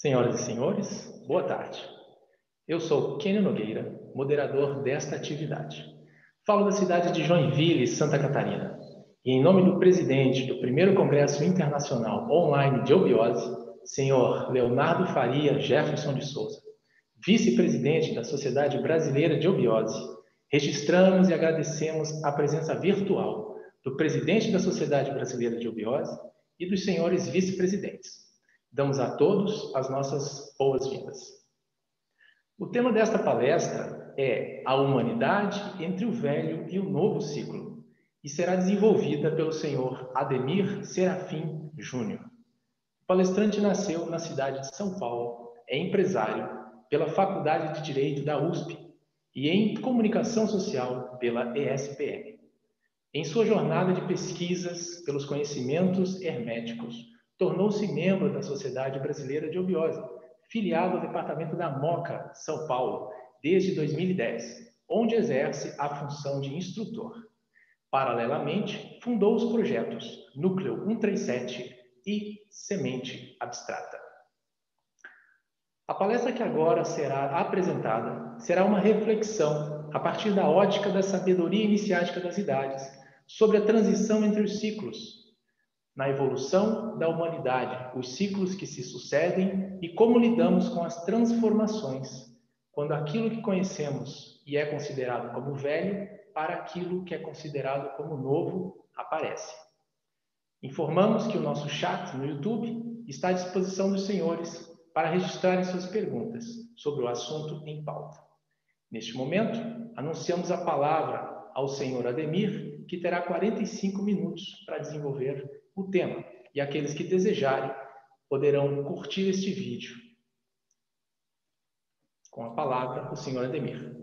Senhoras e senhores, boa tarde. Eu sou Kenio Nogueira, moderador desta atividade. Falo da cidade de Joinville, Santa Catarina. E em nome do presidente do primeiro Congresso Internacional Online de Obiose, senhor Leonardo Faria Jefferson de Souza, vice-presidente da Sociedade Brasileira de Obiose, registramos e agradecemos a presença virtual do presidente da Sociedade Brasileira de Obiose e dos senhores vice-presidentes. Damos a todos as nossas boas-vindas. O tema desta palestra é a humanidade entre o velho e o novo ciclo e será desenvolvida pelo senhor Ademir Serafim Júnior. O palestrante nasceu na cidade de São Paulo, é empresário pela Faculdade de Direito da USP e em Comunicação Social pela ESPM. Em sua jornada de pesquisas pelos conhecimentos herméticos, tornou-se membro da Sociedade Brasileira de Obiose, filiado ao Departamento da MOCA, São Paulo, desde 2010, onde exerce a função de instrutor. Paralelamente, fundou os projetos Núcleo 137 e Semente Abstrata. A palestra que agora será apresentada será uma reflexão, a partir da ótica da sabedoria iniciática das idades, sobre a transição entre os ciclos, na evolução da humanidade, os ciclos que se sucedem e como lidamos com as transformações, quando aquilo que conhecemos e é considerado como velho, para aquilo que é considerado como novo, aparece. Informamos que o nosso chat no YouTube está à disposição dos senhores para registrarem suas perguntas sobre o assunto em pauta. Neste momento, anunciamos a palavra ao senhor Ademir, que terá 45 minutos para desenvolver o tema, e aqueles que desejarem poderão curtir este vídeo. Com a palavra, o senhor Ademir.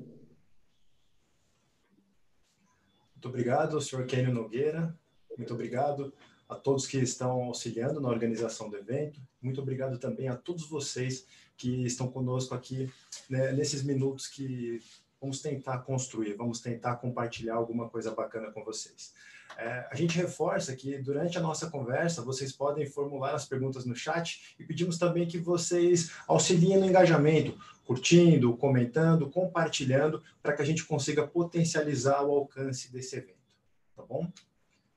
Muito obrigado, senhor Kênio Nogueira. Muito obrigado a todos que estão auxiliando na organização do evento. Muito obrigado também a todos vocês que estão conosco aqui né, nesses minutos que vamos tentar construir, vamos tentar compartilhar alguma coisa bacana com vocês. É, a gente reforça que durante a nossa conversa vocês podem formular as perguntas no chat e pedimos também que vocês auxiliem no engajamento, curtindo, comentando, compartilhando, para que a gente consiga potencializar o alcance desse evento. Tá bom?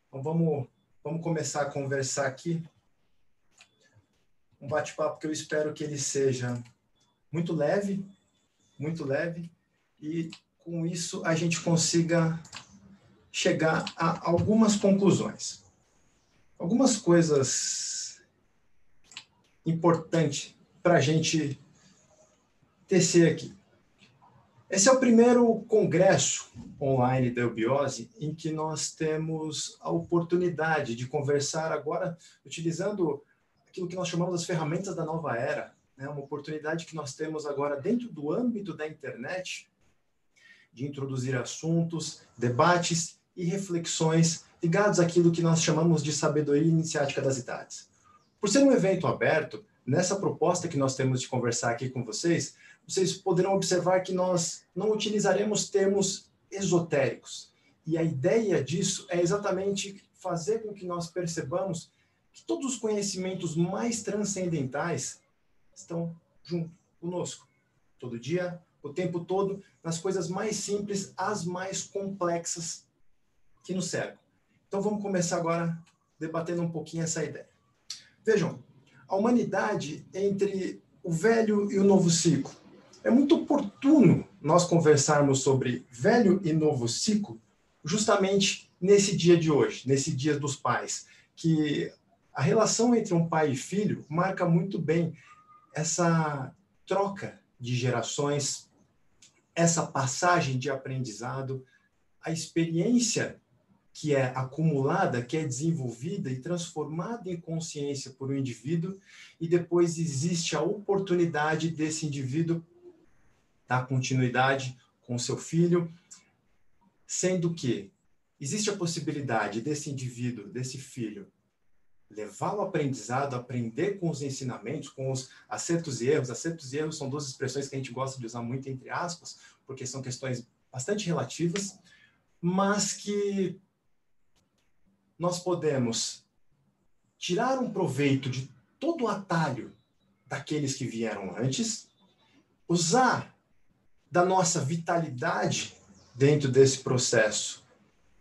Então vamos Vamos começar a conversar aqui. Um bate-papo que eu espero que ele seja muito leve, muito leve, e com isso a gente consiga chegar a algumas conclusões. Algumas coisas importantes para a gente tecer aqui. Esse é o primeiro congresso online da Eubiose em que nós temos a oportunidade de conversar agora utilizando aquilo que nós chamamos das ferramentas da nova era, né? uma oportunidade que nós temos agora dentro do âmbito da internet de introduzir assuntos, debates e reflexões ligados àquilo que nós chamamos de sabedoria iniciática das idades. Por ser um evento aberto, nessa proposta que nós temos de conversar aqui com vocês, vocês poderão observar que nós não utilizaremos termos esotéricos. E a ideia disso é exatamente fazer com que nós percebamos que todos os conhecimentos mais transcendentais estão junto conosco, todo dia, o tempo todo, nas coisas mais simples às mais complexas que nos cercam. Então vamos começar agora debatendo um pouquinho essa ideia. Vejam, a humanidade entre o velho e o novo ciclo é muito oportuno nós conversarmos sobre velho e novo ciclo justamente nesse dia de hoje, nesse dia dos pais, que a relação entre um pai e filho marca muito bem essa troca de gerações, essa passagem de aprendizado, a experiência que é acumulada, que é desenvolvida e transformada em consciência por um indivíduo, e depois existe a oportunidade desse indivíduo dar continuidade com seu filho, sendo que existe a possibilidade desse indivíduo, desse filho, levar o aprendizado, aprender com os ensinamentos, com os acertos e erros. Acertos e erros são duas expressões que a gente gosta de usar muito entre aspas, porque são questões bastante relativas, mas que nós podemos tirar um proveito de todo o atalho daqueles que vieram antes, usar da nossa vitalidade dentro desse processo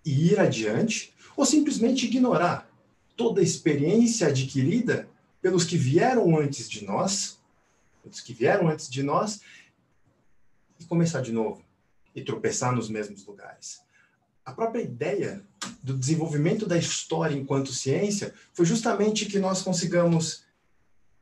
e ir adiante, ou simplesmente ignorar toda a experiência adquirida pelos que vieram antes de nós, pelos que vieram antes de nós, e começar de novo e tropeçar nos mesmos lugares. A própria ideia do desenvolvimento da história enquanto ciência foi justamente que nós consigamos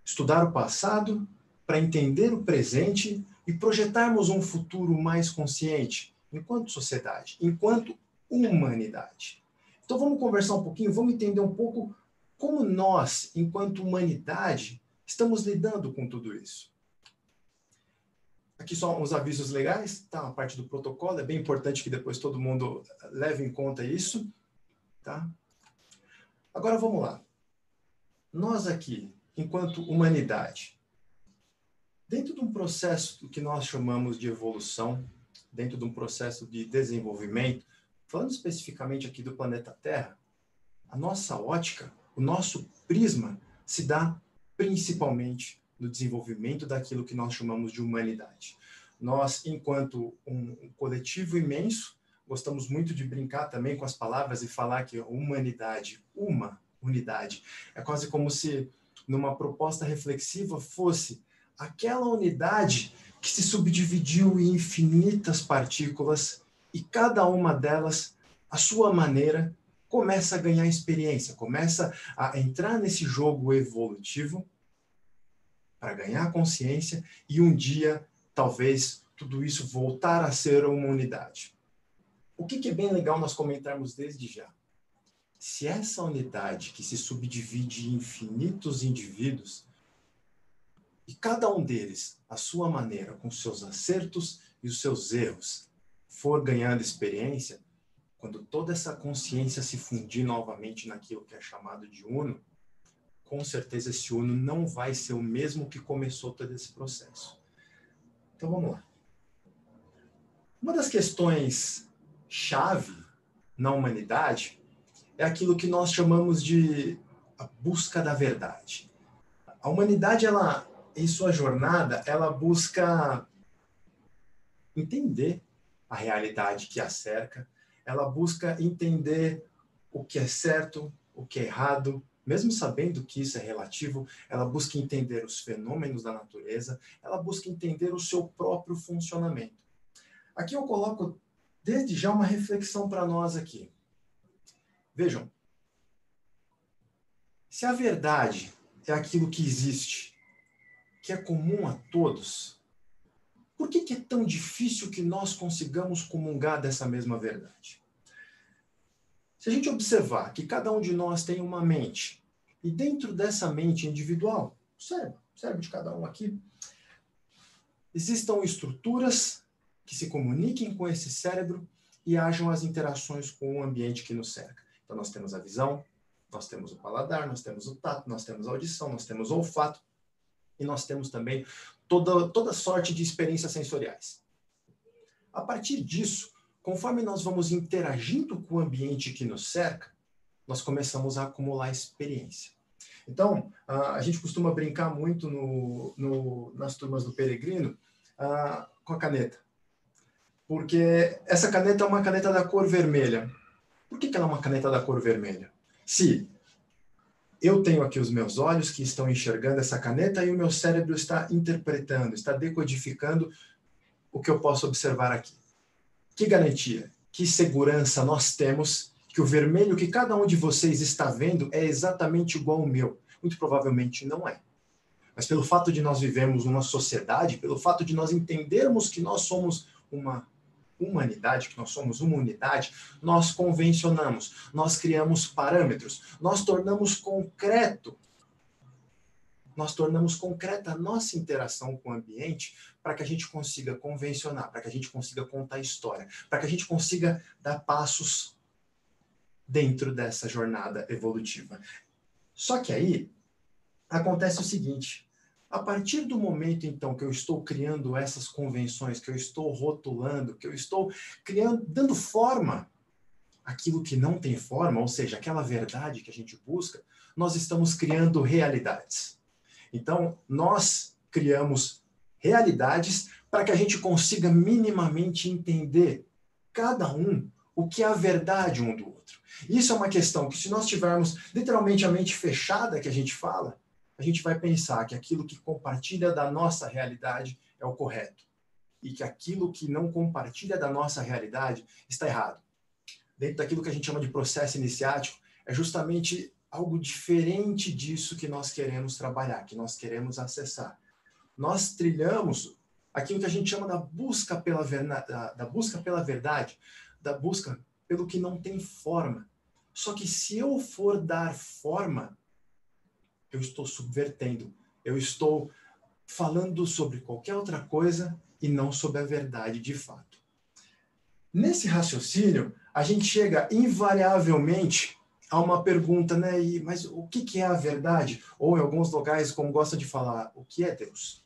estudar o passado para entender o presente e projetarmos um futuro mais consciente enquanto sociedade, enquanto humanidade. Então vamos conversar um pouquinho, vamos entender um pouco como nós, enquanto humanidade, estamos lidando com tudo isso. Aqui só uns avisos legais, tá? A parte do protocolo, é bem importante que depois todo mundo leve em conta isso, tá? Agora vamos lá. Nós aqui, enquanto humanidade, dentro de um processo que nós chamamos de evolução, dentro de um processo de desenvolvimento, falando especificamente aqui do planeta Terra, a nossa ótica, o nosso prisma se dá principalmente no desenvolvimento daquilo que nós chamamos de humanidade. Nós, enquanto um coletivo imenso, gostamos muito de brincar também com as palavras e falar que humanidade, uma unidade, é quase como se numa proposta reflexiva fosse aquela unidade que se subdividiu em infinitas partículas e cada uma delas, à sua maneira, começa a ganhar experiência, começa a entrar nesse jogo evolutivo para ganhar consciência e um dia, talvez, tudo isso voltar a ser uma unidade. O que, que é bem legal nós comentarmos desde já? Se essa unidade que se subdivide em infinitos indivíduos, e cada um deles, à sua maneira, com seus acertos e os seus erros, for ganhando experiência, quando toda essa consciência se fundir novamente naquilo que é chamado de uno, com certeza esse uno não vai ser o mesmo que começou todo esse processo. Então vamos lá. Uma das questões chave na humanidade é aquilo que nós chamamos de a busca da verdade. A humanidade, ela, em sua jornada, ela busca entender a realidade que a cerca, ela busca entender o que é certo, o que é errado, mesmo sabendo que isso é relativo, ela busca entender os fenômenos da natureza, ela busca entender o seu próprio funcionamento. Aqui eu coloco desde já uma reflexão para nós aqui. Vejam, se a verdade é aquilo que existe, que é comum a todos, por que, que é tão difícil que nós consigamos comungar dessa mesma verdade? Se a gente observar que cada um de nós tem uma mente, e dentro dessa mente individual, o cérebro, o cérebro de cada um aqui, existam estruturas que se comuniquem com esse cérebro e hajam as interações com o ambiente que nos cerca. Então, nós temos a visão, nós temos o paladar, nós temos o tato, nós temos a audição, nós temos o olfato e nós temos também toda, toda sorte de experiências sensoriais. A partir disso, conforme nós vamos interagindo com o ambiente que nos cerca, nós começamos a acumular experiência. Então, a gente costuma brincar muito no, no, nas turmas do Peregrino com a caneta. Porque essa caneta é uma caneta da cor vermelha. Por que, que ela é uma caneta da cor vermelha? Se eu tenho aqui os meus olhos que estão enxergando essa caneta e o meu cérebro está interpretando, está decodificando o que eu posso observar aqui. Que garantia, que segurança nós temos que o vermelho que cada um de vocês está vendo é exatamente igual ao meu? Muito provavelmente não é. Mas pelo fato de nós vivemos numa sociedade, pelo fato de nós entendermos que nós somos uma humanidade, que nós somos uma unidade, nós convencionamos, nós criamos parâmetros, nós tornamos concreto nós tornamos concreta a nossa interação com o ambiente para que a gente consiga convencionar, para que a gente consiga contar história, para que a gente consiga dar passos dentro dessa jornada evolutiva. Só que aí acontece o seguinte: a partir do momento então que eu estou criando essas convenções, que eu estou rotulando, que eu estou criando, dando forma aquilo que não tem forma, ou seja, aquela verdade que a gente busca, nós estamos criando realidades. Então, nós criamos realidades para que a gente consiga minimamente entender cada um o que é a verdade um do outro. Isso é uma questão que, se nós tivermos literalmente a mente fechada que a gente fala, a gente vai pensar que aquilo que compartilha da nossa realidade é o correto e que aquilo que não compartilha da nossa realidade está errado. Dentro daquilo que a gente chama de processo iniciático, é justamente algo diferente disso que nós queremos trabalhar, que nós queremos acessar. Nós trilhamos aquilo que a gente chama da busca pela, da, busca pela verdade, da busca pelo que não tem forma. Só que se eu for dar forma, eu estou subvertendo, eu estou falando sobre qualquer outra coisa e não sobre a verdade de fato. Nesse raciocínio, a gente chega invariavelmente a uma pergunta, né? E, mas o que, que é a verdade? Ou em alguns lugares, como gosta de falar, o que é Deus?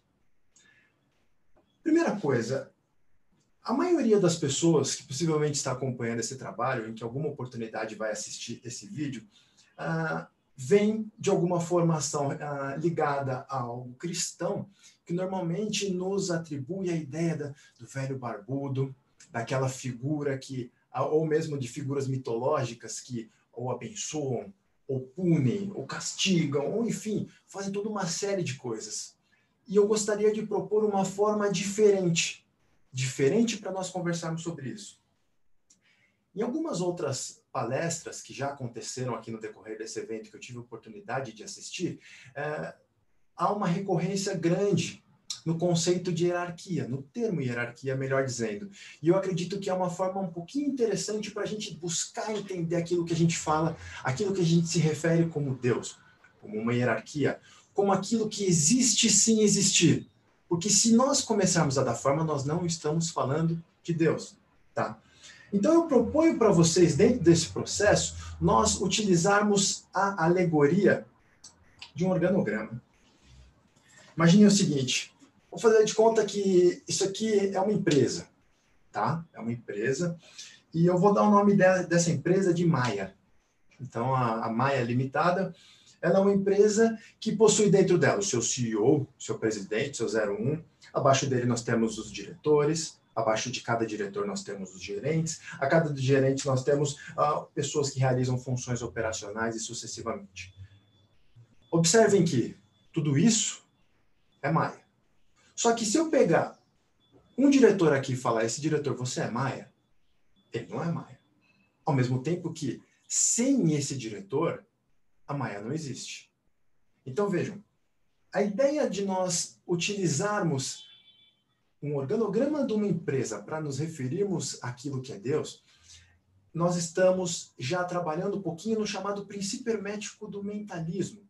Primeira coisa, a maioria das pessoas que possivelmente está acompanhando esse trabalho, em que alguma oportunidade vai assistir esse vídeo, uh, vem de alguma formação uh, ligada ao cristão, que normalmente nos atribui a ideia da, do velho barbudo, daquela figura que, ou mesmo de figuras mitológicas que ou abençoam, ou punem, ou castigam, ou enfim, fazem toda uma série de coisas. E eu gostaria de propor uma forma diferente, diferente para nós conversarmos sobre isso. Em algumas outras palestras que já aconteceram aqui no decorrer desse evento que eu tive oportunidade de assistir, é, há uma recorrência grande no conceito de hierarquia, no termo hierarquia, melhor dizendo. E eu acredito que é uma forma um pouquinho interessante para a gente buscar entender aquilo que a gente fala, aquilo que a gente se refere como Deus, como uma hierarquia, como aquilo que existe sem existir. Porque se nós começarmos a dar forma, nós não estamos falando de Deus, tá? Então eu proponho para vocês, dentro desse processo, nós utilizarmos a alegoria de um organograma. Imagine o seguinte: vou fazer de conta que isso aqui é uma empresa, tá? É uma empresa e eu vou dar o nome dessa empresa de Maia. Então a, a Maia Limitada, ela é uma empresa que possui dentro dela o seu CEO, seu presidente, seu 01. Abaixo dele nós temos os diretores, Abaixo de cada diretor nós temos os gerentes, a cada gerente nós temos uh, pessoas que realizam funções operacionais e sucessivamente. Observem que tudo isso é Maia. Só que se eu pegar um diretor aqui e falar, esse diretor, você é Maia? Ele não é Maia. Ao mesmo tempo que, sem esse diretor, a Maia não existe. Então vejam, a ideia de nós utilizarmos um organograma de uma empresa para nos referirmos àquilo que é Deus, nós estamos já trabalhando um pouquinho no chamado princípio hermético do mentalismo,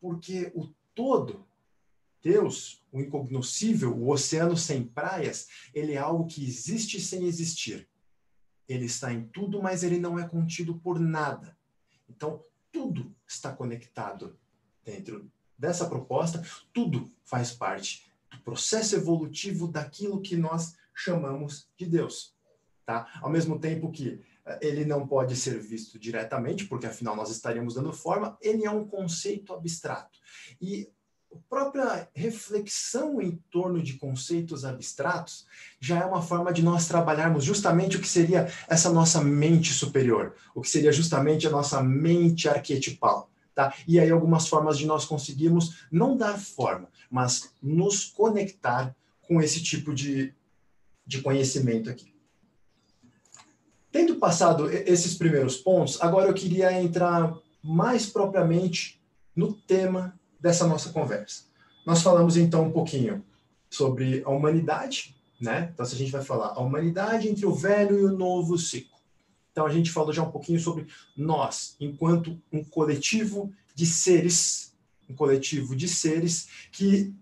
porque o todo, Deus, o incognoscível, o oceano sem praias, ele é algo que existe sem existir. Ele está em tudo, mas ele não é contido por nada. Então, tudo está conectado dentro dessa proposta, tudo faz parte processo evolutivo daquilo que nós chamamos de Deus. Tá? Ao mesmo tempo que eh, ele não pode ser visto diretamente, porque afinal nós estaríamos dando forma, ele é um conceito abstrato. E a própria reflexão em torno de conceitos abstratos já é uma forma de nós trabalharmos justamente o que seria essa nossa mente superior, o que seria justamente a nossa mente arquetipal. Tá? E aí algumas formas de nós conseguirmos não dar forma, mas nos conectar com esse tipo de, de conhecimento aqui. Tendo passado esses primeiros pontos, agora eu queria entrar mais propriamente no tema dessa nossa conversa. Nós falamos então um pouquinho sobre a humanidade, né? Então, se a gente vai falar a humanidade entre o velho e o novo ciclo. Então, a gente falou já um pouquinho sobre nós, enquanto um coletivo de seres, um coletivo de seres que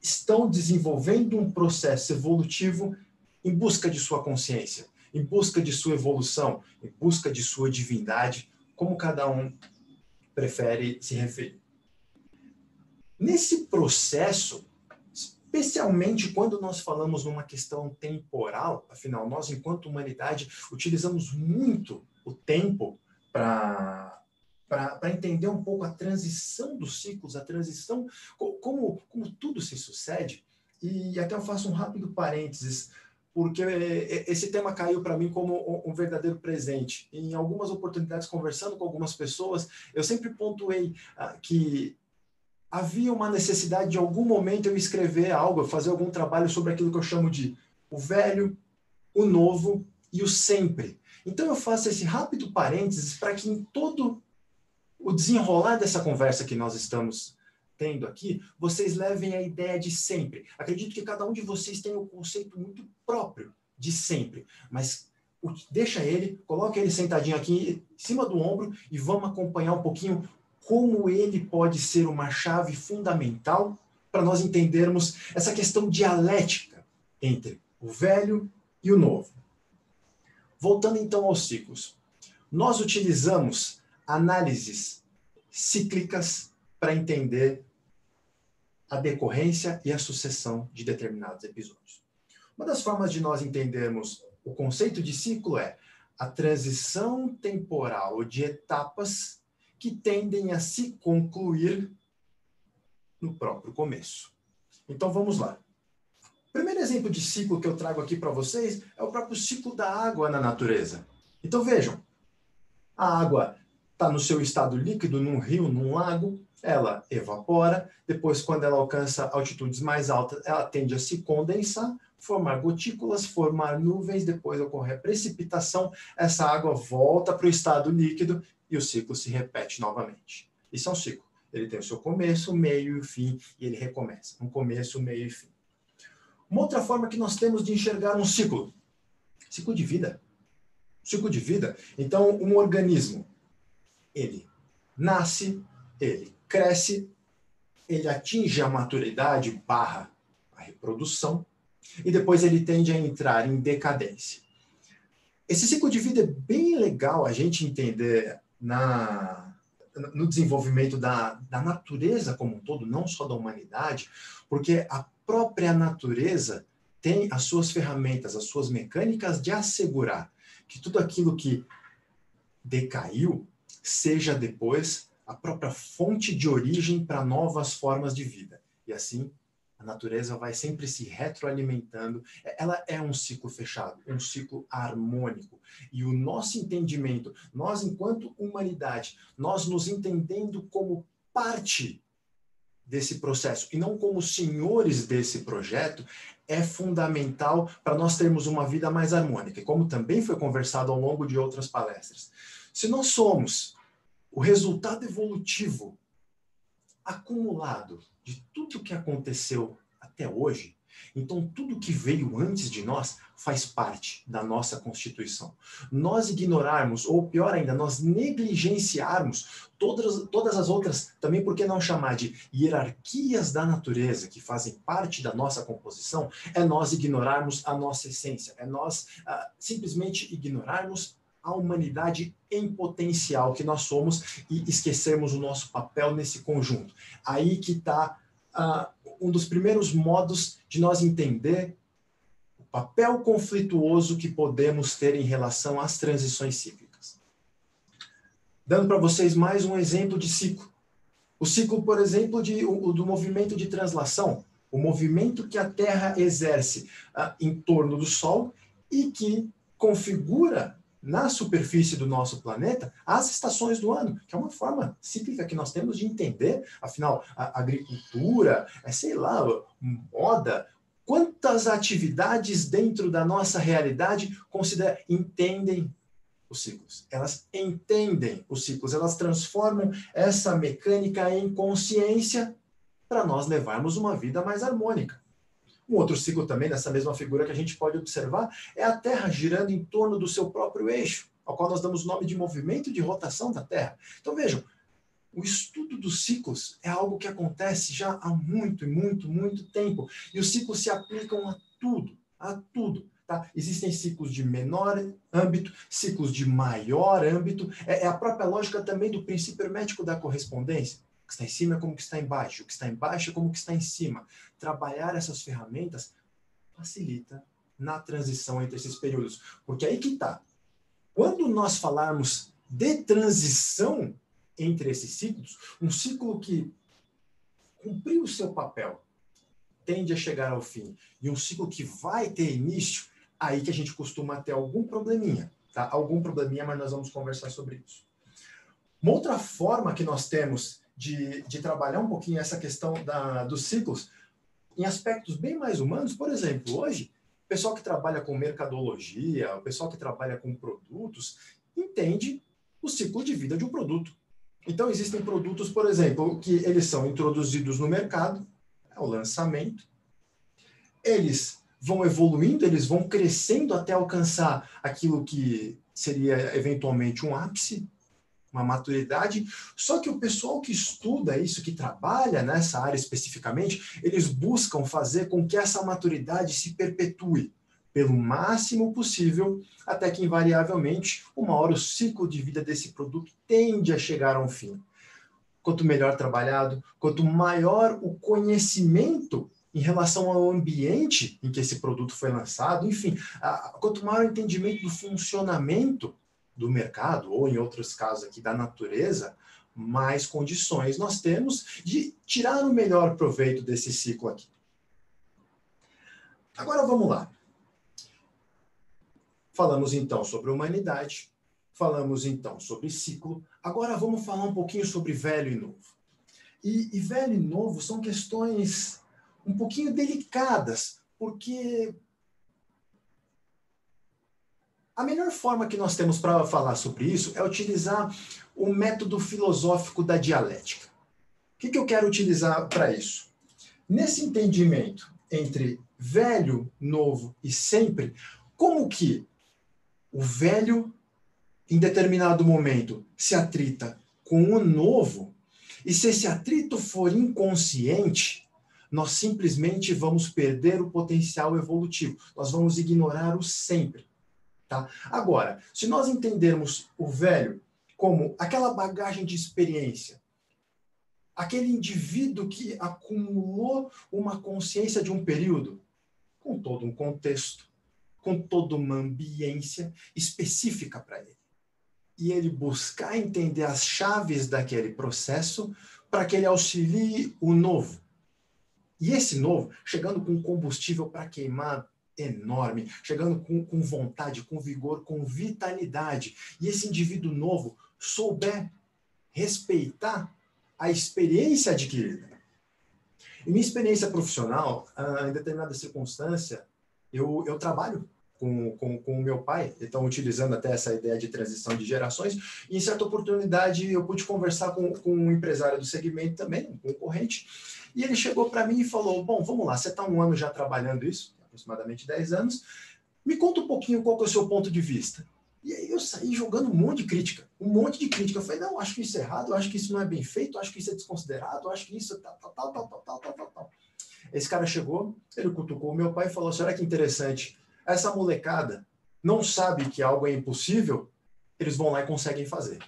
estão desenvolvendo um processo evolutivo em busca de sua consciência, em busca de sua evolução, em busca de sua divindade, como cada um prefere se referir. Nesse processo, especialmente quando nós falamos numa questão temporal, afinal, nós, enquanto humanidade, utilizamos muito o tempo para para entender um pouco a transição dos ciclos, a transição, como, como tudo se sucede. E até eu faço um rápido parênteses, porque esse tema caiu para mim como um verdadeiro presente. Em algumas oportunidades, conversando com algumas pessoas, eu sempre pontuei ah, que havia uma necessidade de algum momento eu escrever algo, fazer algum trabalho sobre aquilo que eu chamo de o velho, o novo e o sempre. Então eu faço esse rápido parênteses para que em todo o desenrolar dessa conversa que nós estamos tendo aqui, vocês levem a ideia de sempre. Acredito que cada um de vocês tem um conceito muito próprio de sempre, mas deixa ele, coloca ele sentadinho aqui em cima do ombro e vamos acompanhar um pouquinho como ele pode ser uma chave fundamental para nós entendermos essa questão dialética entre o velho e o novo. Voltando então aos ciclos. Nós utilizamos análises cíclicas para entender a decorrência e a sucessão de determinados episódios. Uma das formas de nós entendermos o conceito de ciclo é a transição temporal de etapas que tendem a se concluir no próprio começo. Então vamos lá. O primeiro exemplo de ciclo que eu trago aqui para vocês é o próprio ciclo da água na natureza. Então vejam, a água está no seu estado líquido, num rio, num lago, ela evapora, depois, quando ela alcança altitudes mais altas, ela tende a se condensar, formar gotículas, formar nuvens, depois ocorrer precipitação, essa água volta para o estado líquido e o ciclo se repete novamente. Isso é um ciclo. Ele tem o seu começo, meio e fim, e ele recomeça. Um começo, meio e fim. Uma outra forma que nós temos de enxergar um ciclo. Ciclo de vida. Ciclo de vida. Então, um organismo, ele nasce, ele cresce, ele atinge a maturidade barra a reprodução, e depois ele tende a entrar em decadência. Esse ciclo de vida é bem legal a gente entender na, no desenvolvimento da, da natureza como um todo, não só da humanidade, porque a própria natureza tem as suas ferramentas, as suas mecânicas de assegurar que tudo aquilo que decaiu seja depois a própria fonte de origem para novas formas de vida. E assim a natureza vai sempre se retroalimentando. Ela é um ciclo fechado, um ciclo harmônico. E o nosso entendimento, nós enquanto humanidade, nós nos entendendo como parte desse processo e não como senhores desse projeto, é fundamental para nós termos uma vida mais harmônica. Como também foi conversado ao longo de outras palestras. Se nós somos o resultado evolutivo acumulado de tudo que aconteceu até hoje, então tudo que veio antes de nós faz parte da nossa Constituição. Nós ignorarmos, ou pior ainda, nós negligenciarmos todas, todas as outras, também por que não chamar de hierarquias da natureza que fazem parte da nossa composição, é nós ignorarmos a nossa essência, é nós ah, simplesmente ignorarmos a humanidade em potencial que nós somos e esquecermos o nosso papel nesse conjunto. Aí que está uh, ah, um dos primeiros modos de nós entender o papel conflituoso que podemos ter em relação às transições cíclicas. Dando para vocês mais um exemplo de ciclo. O ciclo, por exemplo, de, o, do movimento de translação, o movimento que a Terra exerce uh, em torno do Sol e que configura na superfície do nosso planeta as estações do ano, que é uma forma cíclica que nós temos de entender, afinal, a agricultura, é, sei lá, moda, quantas atividades dentro da nossa realidade considera, entendem os ciclos. Elas entendem os ciclos, elas transformam essa mecânica em consciência para nós levarmos uma vida mais harmônica. Um outro ciclo também, nessa mesma figura que a gente pode observar, é a Terra girando em torno do seu próprio eixo, ao qual nós damos o nome de movimento de rotação da Terra. Então vejam, o estudo dos ciclos é algo que acontece já há muito, muito, muito tempo. E os ciclos se aplicam a tudo, a tudo. Tá? Existem ciclos de menor âmbito, ciclos de maior âmbito. É, é a própria lógica também do princípio hermético da correspondência que está em cima é como que está embaixo, o que está embaixo é como que está em cima. Trabalhar essas ferramentas facilita na transição entre esses períodos. Porque aí que está. Quando nós falarmos de transição entre esses ciclos, um ciclo que cumpriu o seu papel, tende a chegar ao fim, e um ciclo que vai ter início, aí que a gente costuma ter algum probleminha, tá? Algum probleminha, mas nós vamos conversar sobre isso. Uma outra forma que nós temos de, de trabalhar um pouquinho essa questão da, dos ciclos em aspectos bem mais humanos, por exemplo, hoje, o pessoal que trabalha com mercadologia, o pessoal que trabalha com produtos, entende o ciclo de vida de um produto. Então, existem produtos, por exemplo, que eles são introduzidos no mercado, é o lançamento, eles vão evoluindo, eles vão crescendo até alcançar aquilo que seria eventualmente um ápice, uma maturidade. Só que o pessoal que estuda isso, que trabalha nessa área especificamente, eles buscam fazer com que essa maturidade se perpetue pelo máximo possível, até que invariavelmente, uma hora o ciclo de vida desse produto tende a chegar a um fim. Quanto melhor trabalhado, quanto maior o conhecimento em relação ao ambiente em que esse produto foi lançado, enfim, quanto maior o entendimento do funcionamento do mercado, ou em outros casos aqui da natureza, mais condições nós temos de tirar o melhor proveito desse ciclo aqui. Agora vamos lá. Falamos então sobre humanidade, falamos então sobre ciclo, agora vamos falar um pouquinho sobre velho e novo. E, e velho e novo são questões um pouquinho delicadas, porque a melhor forma que nós temos para falar sobre isso é utilizar o método filosófico da dialética. O que, que eu quero utilizar para isso? Nesse entendimento entre velho, novo e sempre, como que o velho, em determinado momento, se atrita com o novo, e se esse atrito for inconsciente, nós simplesmente vamos perder o potencial evolutivo. Nós vamos ignorar o sempre. Tá? Agora, se nós entendermos o velho como aquela bagagem de experiência, aquele indivíduo que acumulou uma consciência de um período, com todo um contexto, com toda uma ambiência específica para ele. E ele buscar entender as chaves daquele processo para que ele auxilie o novo. E esse novo, chegando com combustível para queimar enorme, chegando com, com vontade, com vigor, com vitalidade. E esse indivíduo novo souber respeitar a experiência adquirida. Em minha experiência profissional, ah, em determinada circunstância, eu, eu trabalho com, com, com o meu pai, estão utilizando até essa ideia de transição de gerações, e em certa oportunidade eu pude conversar com, com um empresário do segmento também, um concorrente, e ele chegou para mim e falou, bom, vamos lá, você está um ano já trabalhando isso, aproximadamente 10 anos, me conta um pouquinho qual é o seu ponto de vista. E aí eu saí jogando um monte de crítica, um monte de crítica. Eu falei, não, acho que isso é errado, acho que isso não é bem feito, acho que isso é desconsiderado, acho que isso é tal, tal, tal, tal, tal, tal, tal, tal. Esse cara chegou, ele cutucou o meu pai e falou: será que interessante? Essa molecada não sabe que algo é impossível, eles vão lá e conseguem fazer.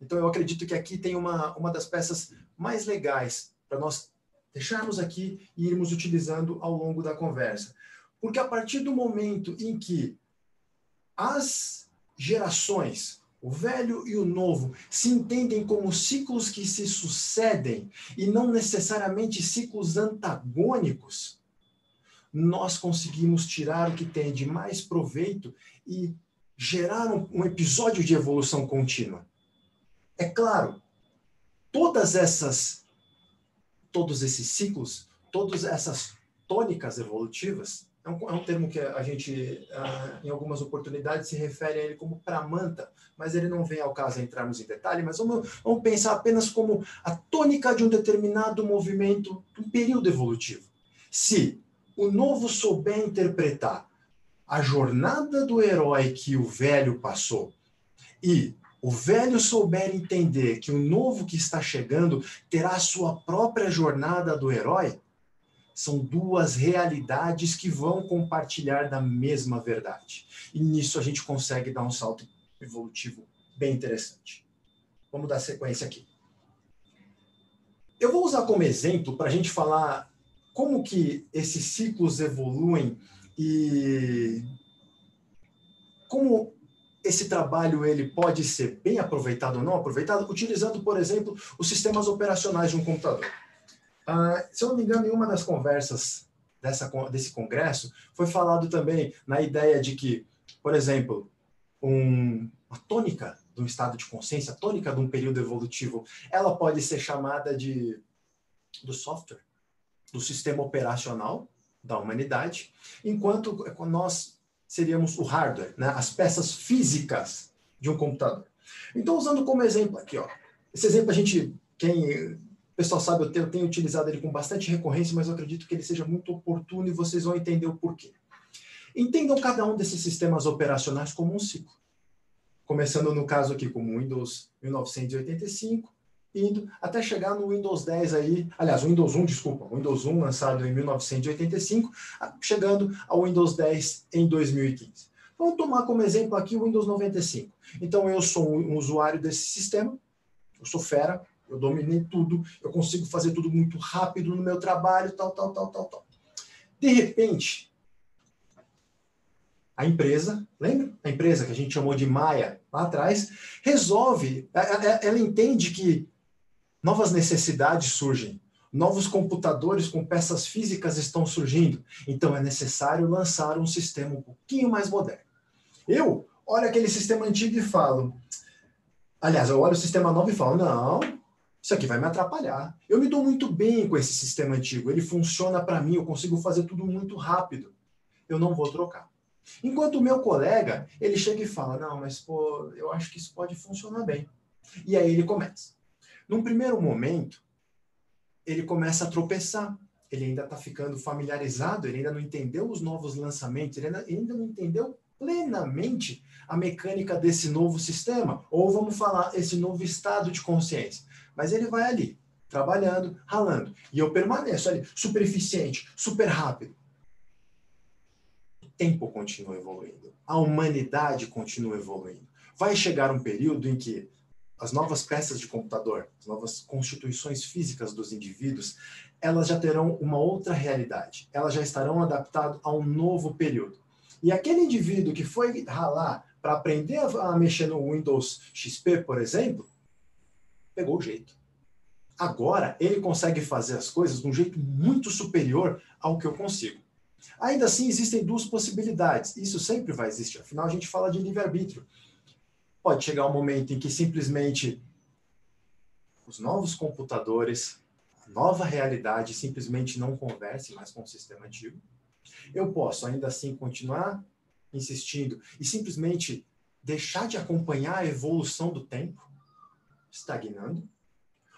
Então eu acredito que aqui tem uma, uma das peças mais legais para nós deixarmos aqui e irmos utilizando ao longo da conversa. Porque a partir do momento em que as gerações o velho e o novo se entendem como ciclos que se sucedem e não necessariamente ciclos antagônicos, nós conseguimos tirar o que tem de mais proveito e gerar um, um episódio de evolução contínua. É claro, todas essas todos esses ciclos, todas essas tônicas evolutivas, é um, é um termo que a gente, ah, em algumas oportunidades, se refere a ele como pramanta, mas ele não vem ao caso entrarmos em detalhe, mas vamos, vamos pensar apenas como a tônica de um determinado movimento, um período evolutivo. Se o novo souber interpretar a jornada do herói que o velho passou e o velho souber entender que o novo que está chegando terá sua própria jornada do herói, são duas realidades que vão compartilhar da mesma verdade. E nisso a gente consegue dar um salto evolutivo bem interessante. Vamos dar sequência aqui. Eu vou usar como exemplo para a gente falar como que esses ciclos evoluem e como esse trabalho ele pode ser bem aproveitado ou não aproveitado, utilizando, por exemplo, os sistemas operacionais de um computador. Uh, se eu não me engano, em uma das conversas dessa, desse congresso, foi falado também na ideia de que, por exemplo, um, a tônica de um estado de consciência, a tônica de um período evolutivo, ela pode ser chamada de do software, do sistema operacional da humanidade, enquanto nós seríamos o hardware, né? as peças físicas de um computador. Então, usando como exemplo aqui, ó, esse exemplo a gente, quem o pessoal sabe, eu tenho, eu tenho utilizado ele com bastante recorrência, mas eu acredito que ele seja muito oportuno e vocês vão entender o porquê. Entendam cada um desses sistemas operacionais como um ciclo. Começando no caso aqui com o Windows 1985, indo até chegar no Windows 10 aí, aliás, o Windows 1, desculpa, o Windows 1 lançado em 1985, chegando ao Windows 10 em 2015. Vamos tomar como exemplo aqui o Windows 95. Então eu sou um usuário desse sistema, eu sou fera, eu dominei tudo, eu consigo fazer tudo muito rápido no meu trabalho, tal, tal, tal, tal, tal. De repente, a empresa, lembra? A empresa que a gente chamou de Maia lá atrás, resolve, ela entende que novas necessidades surgem, novos computadores com peças físicas estão surgindo, então é necessário lançar um sistema um pouquinho mais moderno. Eu olho aquele sistema antigo e falo, aliás, eu olho o sistema novo e falo, não, isso aqui vai me atrapalhar. Eu me dou muito bem com esse sistema antigo, ele funciona para mim, eu consigo fazer tudo muito rápido. Eu não vou trocar. Enquanto o meu colega, ele chega e fala, não, mas pô, eu acho que isso pode funcionar bem. E aí ele começa. Num primeiro momento, ele começa a tropeçar. Ele ainda está ficando familiarizado, ele ainda não entendeu os novos lançamentos, ele ainda, ainda não entendeu plenamente a mecânica desse novo sistema, ou vamos falar, esse novo estado de consciência. Mas ele vai ali, trabalhando, ralando. E eu permaneço ali, super eficiente, super rápido. O tempo continua evoluindo. A humanidade continua evoluindo. Vai chegar um período em que as novas peças de computador, as novas constituições físicas dos indivíduos, elas já terão uma outra realidade. Elas já estarão adaptadas a um novo período. E aquele indivíduo que foi ralar para aprender a mexer no Windows XP, por exemplo, pegou o jeito. Agora ele consegue fazer as coisas de um jeito muito superior ao que eu consigo. Ainda assim, existem duas possibilidades. Isso sempre vai existir. Afinal, a gente fala de livre-arbítrio. Pode chegar um momento em que simplesmente os novos computadores, a nova realidade simplesmente não converse mais com o sistema antigo. Eu posso ainda assim continuar insistindo e simplesmente deixar de acompanhar a evolução do tempo, estagnando.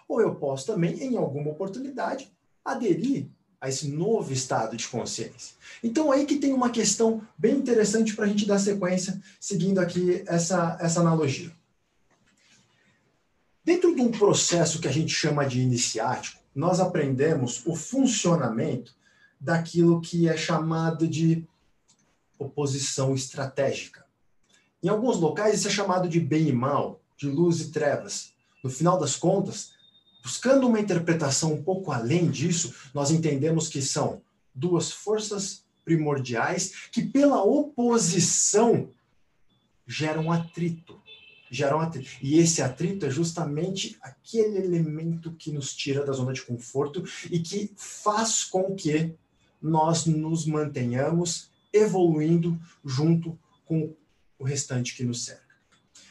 Ou eu posso também, em alguma oportunidade, aderir a esse novo estado de consciência. Então, aí que tem uma questão bem interessante para a gente dar sequência, seguindo aqui essa, essa analogia. Dentro de um processo que a gente chama de iniciático, nós aprendemos o funcionamento daquilo que é chamado de oposição estratégica. Em alguns locais, isso é chamado de bem e mal, de luz e trevas. No final das contas, Buscando uma interpretação um pouco além disso, nós entendemos que são duas forças primordiais que, pela oposição, geram atrito. Geram atrito. E esse atrito é justamente aquele elemento que nos tira da zona de conforto e que faz com que nós nos mantenhamos evoluindo junto com o restante que nos cerca.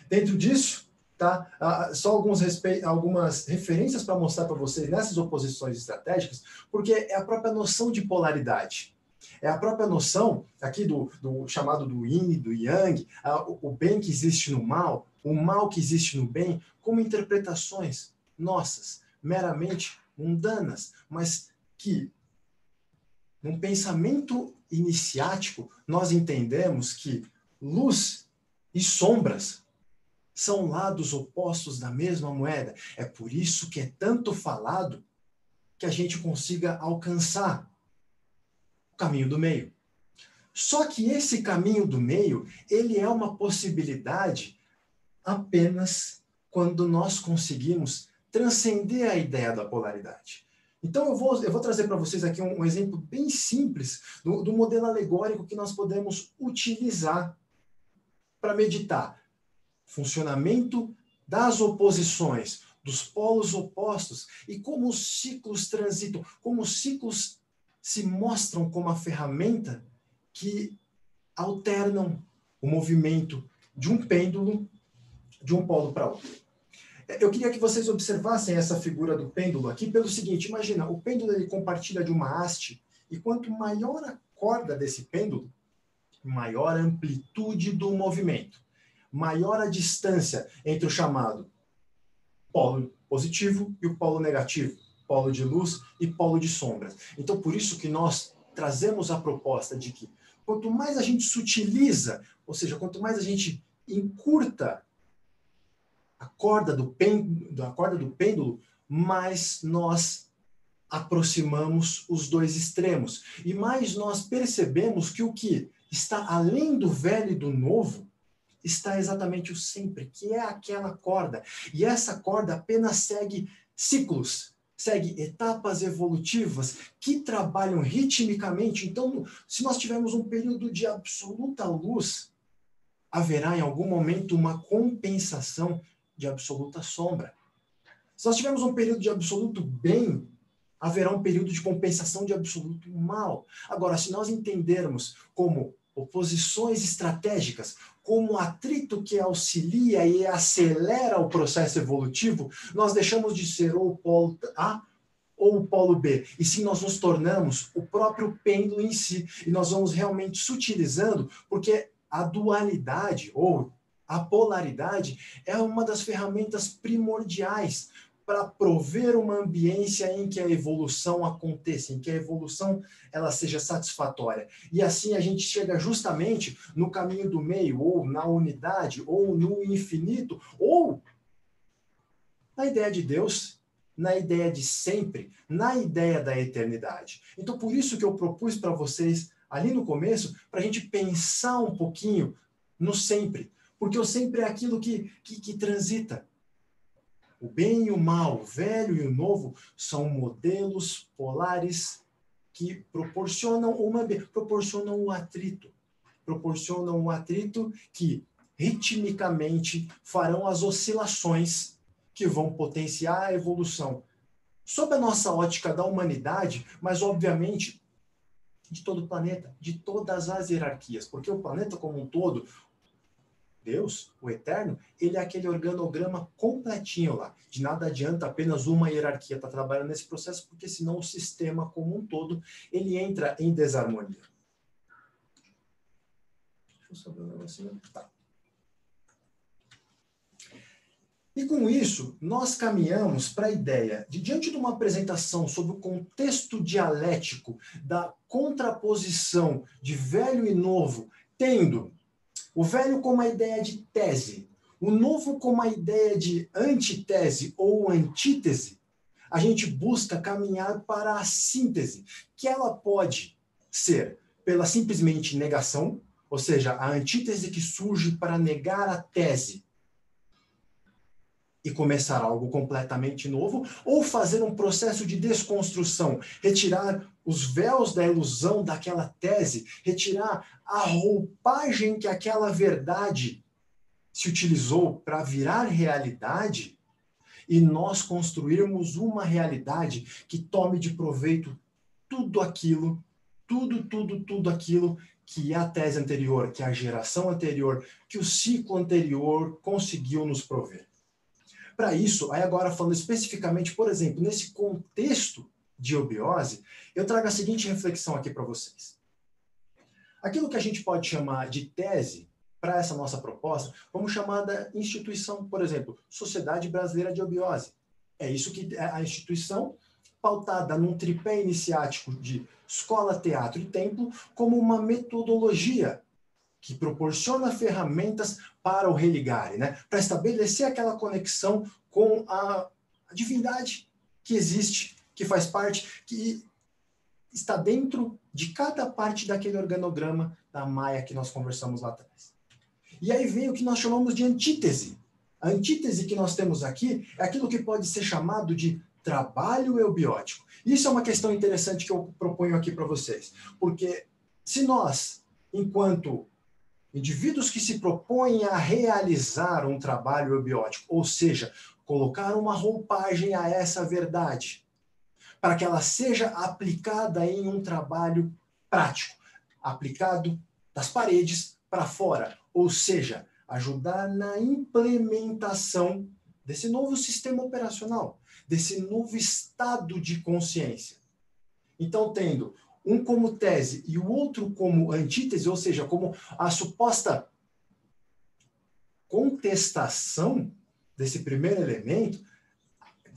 Dentro disso, Tá? Ah, só alguns algumas referências para mostrar para vocês nessas oposições estratégicas, porque é a própria noção de polaridade. É a própria noção aqui do, do chamado do yin, do yang, a, o, o bem que existe no mal, o mal que existe no bem, como interpretações nossas, meramente mundanas, mas que, num pensamento iniciático, nós entendemos que luz e sombras são lados opostos da mesma moeda. É por isso que é tanto falado que a gente consiga alcançar o caminho do meio. Só que esse caminho do meio, ele é uma possibilidade apenas quando nós conseguimos transcender a ideia da polaridade. Então, eu vou, eu vou trazer para vocês aqui um, um, exemplo bem simples do, do modelo alegórico que nós podemos utilizar para meditar funcionamento das oposições, dos polos opostos e como os ciclos transitam, como os ciclos se mostram como a ferramenta que alternam o movimento de um pêndulo de um polo para outro. Eu queria que vocês observassem essa figura do pêndulo aqui pelo seguinte, imagina, o pêndulo ele compartilha de uma haste e quanto maior a corda desse pêndulo, maior a amplitude do movimento, maior a distância entre o chamado polo positivo e o polo negativo, polo de luz e polo de sombras. Então, por isso que nós trazemos a proposta de que quanto mais a gente sutiliza, ou seja, quanto mais a gente encurta a corda do a corda do pêndulo, mais nós aproximamos os dois extremos e mais nós percebemos que o que está além do velho e do novo está exatamente o sempre, que é aquela corda. E essa corda apenas segue ciclos, segue etapas evolutivas que trabalham ritmicamente. Então, se nós tivermos um período de absoluta luz, haverá em algum momento uma compensação de absoluta sombra. Se nós tivermos um período de absoluto bem, haverá um período de compensação de absoluto mal. Agora, se nós entendermos como oposições estratégicas, como atrito que auxilia e acelera o processo evolutivo, nós deixamos de ser ou o polo A ou o polo B. E sim, nós nos tornamos o próprio pêndulo em si. E nós vamos realmente sutilizando, porque a dualidade ou a polaridade é uma das ferramentas primordiais para prover uma ambiência em que a evolução aconteça, em que a evolução ela seja satisfatória. E assim a gente chega justamente no caminho do meio, ou na unidade, ou no infinito, ou na ideia de Deus, na ideia de sempre, na ideia da eternidade. Então, por isso que eu propus para vocês, ali no começo, para a gente pensar um pouquinho no sempre. Porque o sempre é aquilo que, que, que transita, o bem e o mal, o velho e o novo, são modelos polares que proporcionam uma proporcionam o atrito, proporcionam o atrito que ritmicamente farão as oscilações que vão potenciar a evolução. Sob a nossa ótica da humanidade, mas obviamente de todo o planeta, de todas as hierarquias, porque o planeta como um todo, Deus, o Eterno, ele é aquele organograma completinho lá. De nada adianta apenas uma hierarquia estar tá trabalhando nesse processo, porque senão o sistema como um todo, ele entra em desarmonia. Deixa eu saber um negocinho. Tá. E com isso, nós caminhamos para a ideia de, diante de uma apresentação sobre o contexto dialético da contraposição de velho e novo, tendo o velho como a ideia de tese, o novo como a ideia de antitese ou antítese, a gente busca caminhar para a síntese, que ela pode ser pela simplesmente negação, ou seja, a antítese que surge para negar a tese e começar algo completamente novo, ou fazer um processo de desconstrução, retirar os véus da ilusão daquela tese, retirar a roupagem que aquela verdade se utilizou para virar realidade e nós construirmos uma realidade que tome de proveito tudo aquilo, tudo, tudo, tudo aquilo que a tese anterior, que a geração anterior, que o ciclo anterior conseguiu nos prover. Para isso, aí agora falando especificamente, por exemplo, nesse contexto de eubiose, eu trago a seguinte reflexão aqui para vocês. Aquilo que a gente pode chamar de tese para essa nossa proposta, vamos chamar da instituição, por exemplo, Sociedade Brasileira de Eubiose. É isso que é a instituição pautada num tripé iniciático de escola, teatro e templo, como uma metodologia que proporciona ferramentas para o religare, né? para estabelecer aquela conexão com a divindade que existe, que faz parte, que está dentro de cada parte daquele organograma da Maia que nós conversamos lá atrás. E aí vem o que nós chamamos de antítese. A antítese que nós temos aqui é aquilo que pode ser chamado de trabalho eubiótico. Isso é uma questão interessante que eu proponho aqui para vocês, porque se nós, enquanto Indivíduos que se propõem a realizar um trabalho eubiótico, ou seja, colocar uma roupagem a essa verdade, para que ela seja aplicada em um trabalho prático, aplicado das paredes para fora, ou seja, ajudar na implementação desse novo sistema operacional, desse novo estado de consciência. Então, tendo um como tese e o outro como antítese, ou seja, como a suposta contestação desse primeiro elemento,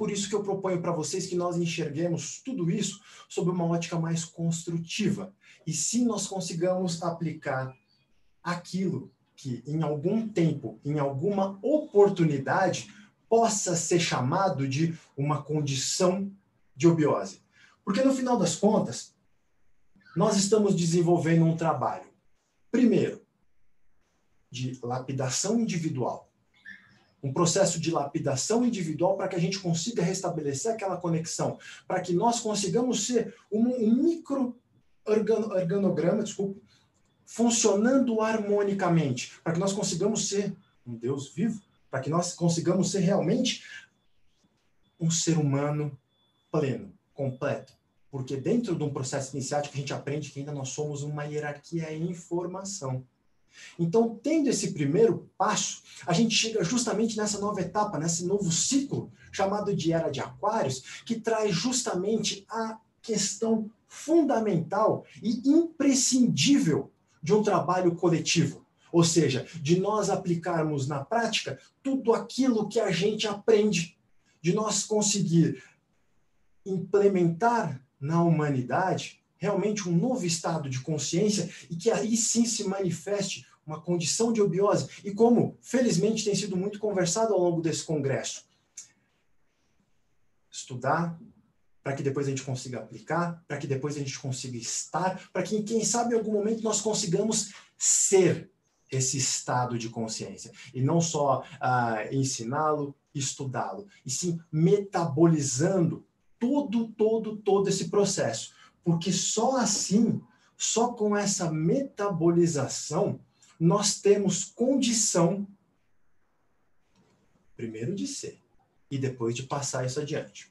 por isso que eu proponho para vocês que nós enxerguemos tudo isso sob uma ótica mais construtiva. E se nós consigamos aplicar aquilo que em algum tempo, em alguma oportunidade, possa ser chamado de uma condição de obiose. Porque no final das contas, nós estamos desenvolvendo um trabalho, primeiro, de lapidação individual. Um processo de lapidação individual para que a gente consiga restabelecer aquela conexão, para que nós consigamos ser um, um micro organograma, desculpa, funcionando harmonicamente, para que nós consigamos ser um Deus vivo, para que nós consigamos ser realmente um ser humano pleno, completo, porque dentro de um processo iniciático a gente aprende que ainda nós somos uma hierarquia em informação. Então, tendo esse primeiro passo, a gente chega justamente nessa nova etapa, nesse novo ciclo chamado de Era de Aquários, que traz justamente a questão fundamental e imprescindível de um trabalho coletivo. Ou seja, de nós aplicarmos na prática tudo aquilo que a gente aprende, de nós conseguir implementar na humanidade realmente um novo estado de consciência e que aí sim se manifeste uma condição de obiose. E como, felizmente, tem sido muito conversado ao longo desse congresso, estudar para que depois a gente consiga aplicar, para que depois a gente consiga estar, para que, quem sabe, em algum momento nós consigamos ser esse estado de consciência. E não só uh, ensiná-lo, estudá-lo, e sim metabolizando todo, todo, todo esse processo. Porque só assim, só com essa metabolização, nós temos condição, primeiro de ser, e depois de passar isso adiante.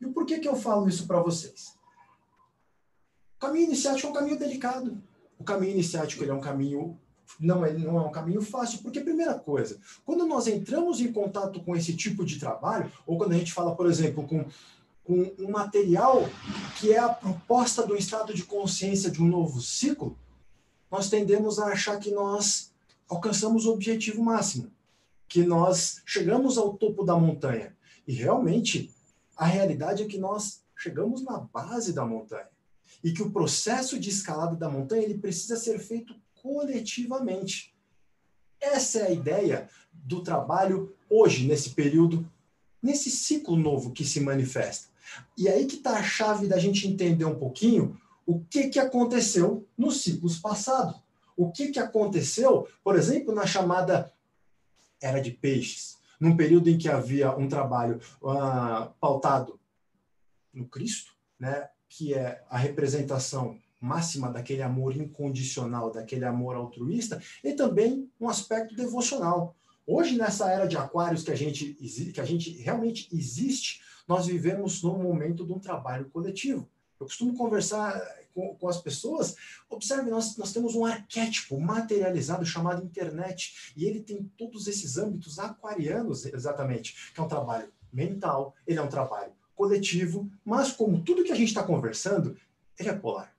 E por que, que eu falo isso para vocês? O caminho iniciático é um caminho delicado. O caminho iniciático ele é um caminho não é, não é um caminho fácil, porque, primeira coisa, quando nós entramos em contato com esse tipo de trabalho, ou quando a gente fala, por exemplo, com com um material que é a proposta do estado de consciência de um novo ciclo, nós tendemos a achar que nós alcançamos o objetivo máximo, que nós chegamos ao topo da montanha. E realmente, a realidade é que nós chegamos na base da montanha. E que o processo de escalada da montanha ele precisa ser feito coletivamente. Essa é a ideia do trabalho hoje, nesse período, nesse ciclo novo que se manifesta. E aí que está a chave da gente entender um pouquinho o que, que aconteceu nos ciclos passados. O que, que aconteceu, por exemplo, na chamada Era de Peixes, num período em que havia um trabalho uh, pautado no Cristo, né, que é a representação máxima daquele amor incondicional, daquele amor altruísta, e também um aspecto devocional. Hoje, nessa era de aquários que a gente, que a gente realmente existe, nós vivemos num momento de um trabalho coletivo. Eu costumo conversar com, com, as pessoas, observe, nós, nós temos um arquétipo materializado chamado internet, e ele tem todos esses âmbitos aquarianos, exatamente, que é um trabalho mental, ele é um trabalho coletivo, mas como tudo que a gente está conversando, ele é polar.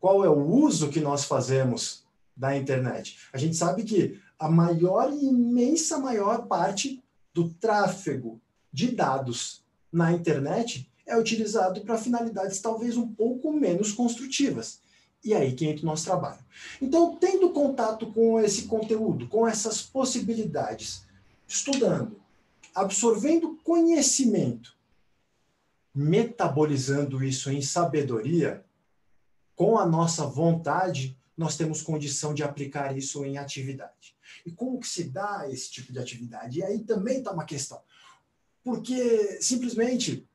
Qual é o uso que nós fazemos da internet? A gente sabe que a maior e imensa maior parte do tráfego de dados na internet é utilizado para finalidades talvez um pouco menos construtivas. E aí que entra o nosso trabalho. Então, tendo contato com esse conteúdo, com essas possibilidades, estudando, absorvendo conhecimento, metabolizando isso em sabedoria, com a nossa vontade, nós temos condição de aplicar isso em atividade. E como que se dá esse tipo de atividade? E aí também está uma questão porque simplesmente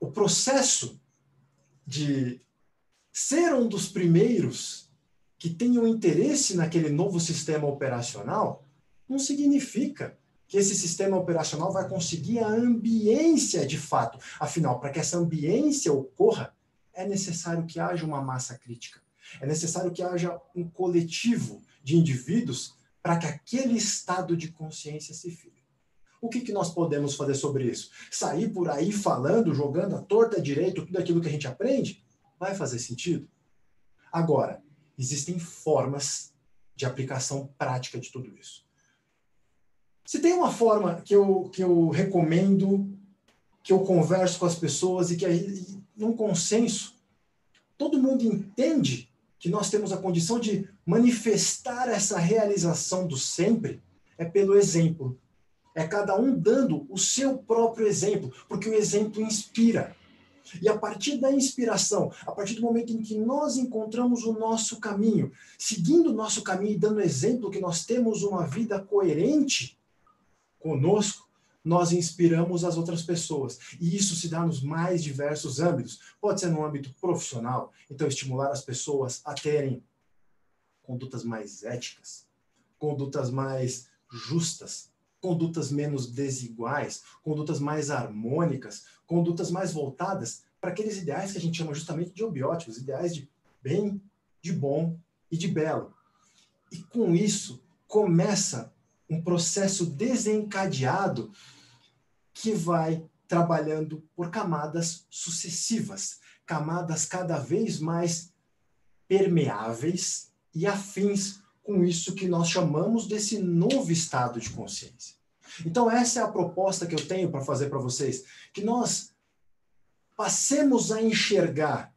o processo de ser um dos primeiros que tenham interesse naquele novo sistema operacional, não significa que esse sistema operacional vai conseguir a ambiência de fato. Afinal, para que essa ambiência ocorra, é necessário que haja uma massa crítica. É necessário que haja um coletivo de indivíduos para que aquele estado de consciência se firme. O que, que nós podemos fazer sobre isso? Sair por aí falando, jogando a torta direito tudo aquilo que a gente aprende? Vai fazer sentido? Agora, existem formas de aplicação prática de tudo isso. Se tem uma forma que eu, que eu recomendo, que eu converso com as pessoas e que aí, num consenso, todo mundo entende que nós temos a condição de manifestar essa realização do sempre, é pelo exemplo. É cada um dando o seu próprio exemplo, porque o exemplo inspira. E a partir da inspiração, a partir do momento em que nós encontramos o nosso caminho, seguindo o nosso caminho e dando exemplo que nós temos uma vida coerente, conosco, nós inspiramos as outras pessoas. E isso se dá nos mais diversos âmbitos. Pode ser no âmbito profissional, então estimular as pessoas a terem condutas mais éticas, condutas mais justas, condutas menos desiguais, condutas mais harmônicas, condutas mais voltadas para aqueles ideais que a gente chama justamente de obióticos, ideais de bem, de bom e de belo. E com isso começa um processo desencadeado que vai trabalhando por camadas sucessivas, camadas cada vez mais permeáveis e afins com isso que nós chamamos desse novo estado de consciência. Então, essa é a proposta que eu tenho para fazer para vocês, que nós passemos a enxergar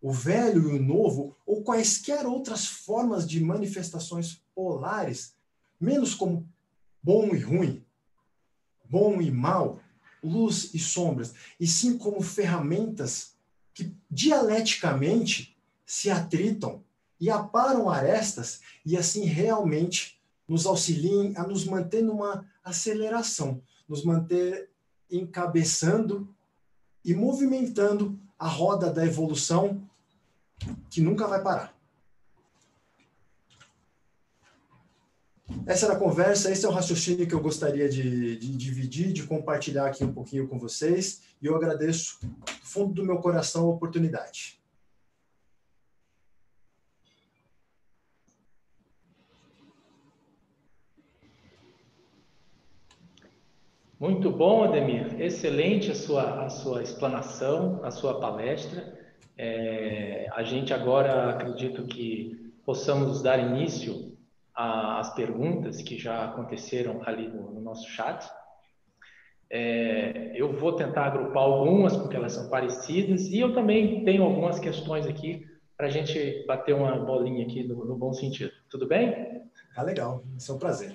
o velho e o novo, ou quaisquer outras formas de manifestações polares menos como bom e ruim, bom e mal, luz e sombras, e sim como ferramentas que dialeticamente se atritam e aparam arestas e assim realmente nos auxiliem a nos manter numa aceleração, nos manter encabeçando e movimentando a roda da evolução que nunca vai parar. Essa era a conversa, esse é o raciocínio que eu gostaria de, de, dividir, de compartilhar aqui um pouquinho com vocês, e eu agradeço do fundo do meu coração a oportunidade. Muito bom, Ademir. Excelente a sua, a sua explanação, a sua palestra. É, a gente agora acredito que possamos dar início as perguntas que já aconteceram ali no, no nosso chat. É, eu vou tentar agrupar algumas, porque elas são parecidas, e eu também tenho algumas questões aqui para a gente bater uma bolinha aqui no, no, bom sentido. Tudo bem? Ah, legal. Isso é um prazer.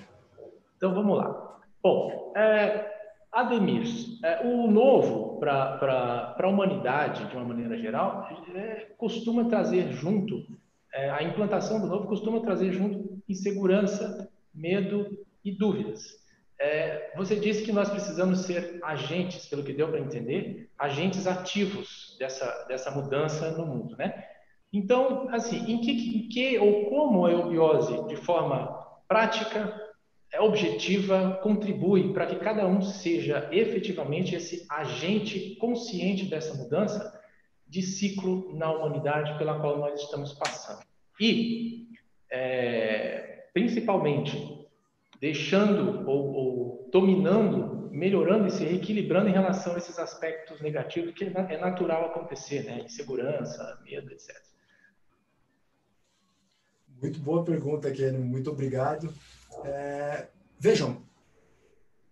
Então vamos lá. Bom, é, Ademir, é, o novo para a humanidade, de uma maneira geral, é, costuma trazer junto é, a implantação do novo costuma trazer junto insegurança, medo e dúvidas. É, você disse que nós precisamos ser agentes, pelo que deu para entender, agentes ativos dessa, dessa mudança no mundo, né? Então, assim, em que, em que ou como a eubiose, de forma prática, objetiva, contribui para que cada um seja efetivamente esse agente consciente dessa mudança de ciclo na humanidade pela qual nós estamos passando. E, é, principalmente, deixando ou, ou, dominando, melhorando e se equilibrando em relação a esses aspectos negativos que é natural acontecer, né? Insegurança, medo, etc. Muito boa pergunta, Kenny. Muito obrigado. É, vejam,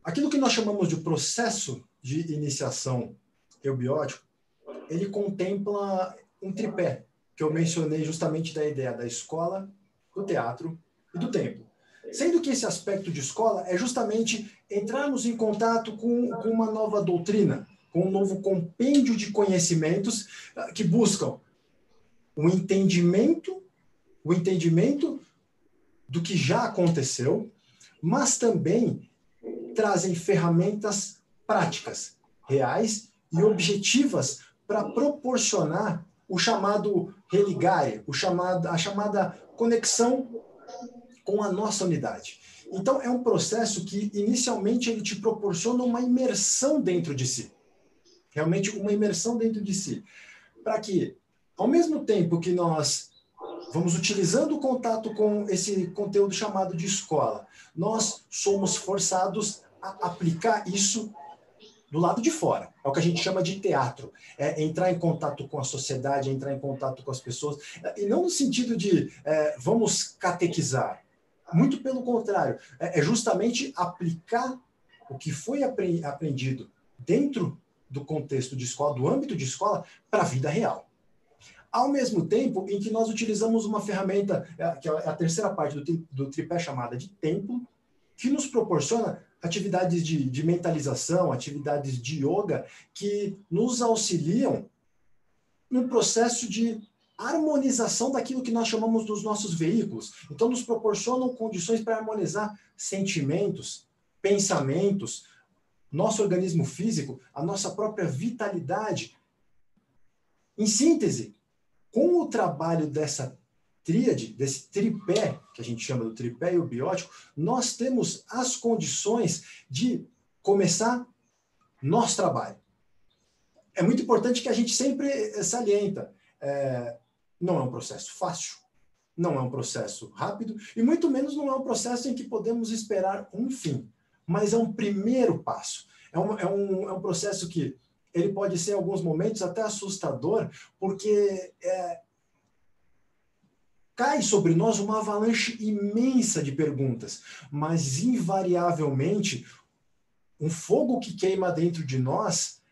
aquilo que nós chamamos de processo de iniciação eubiótico ele contempla um tripé, que eu mencionei justamente da ideia da escola, do teatro e do templo. Sendo que esse aspecto de escola é justamente entrarmos em contato com, com uma nova doutrina, com um novo compêndio de conhecimentos ah, que buscam o entendimento, o entendimento do que já aconteceu, mas também trazem ferramentas práticas, reais e objetivas para proporcionar o chamado religare, o chamado, a chamada conexão com a nossa unidade. Então, é um processo que, inicialmente, ele te proporciona uma imersão dentro de si. Realmente, uma imersão dentro de si. Para que, ao mesmo tempo que nós vamos utilizando o contato com esse conteúdo chamado de escola, nós somos forçados a aplicar isso do lado de fora. É o que a gente chama de teatro. É entrar em contato com a sociedade, entrar em contato com as pessoas. E não no sentido de é, vamos catequizar. Muito pelo contrário. É, é justamente aplicar o que foi aprendido dentro do contexto de escola, do âmbito de escola, para a vida real. Ao mesmo tempo em que nós utilizamos uma ferramenta, é, que é a terceira parte do, do tripé chamada de templo, que nos proporciona atividades de, de mentalização, atividades de yoga, que nos auxiliam no processo de harmonização daquilo que nós chamamos dos nossos veículos. Então, nos proporcionam condições para harmonizar sentimentos, pensamentos, nosso organismo físico, a nossa própria vitalidade. Em síntese, com o trabalho dessa tríade, desse tripé, que a gente chama do tripé eubiótico, nós temos as condições de começar nosso trabalho. É muito importante que a gente sempre salienta. É, não é um processo fácil, não é um processo rápido, e muito menos não é um processo em que podemos esperar um fim, mas é um primeiro passo. É um, é um, é um processo que ele pode ser, em alguns momentos, até assustador, porque é, cai sobre nós uma avalanche imensa de perguntas, mas invariavelmente um fogo que queima dentro de nós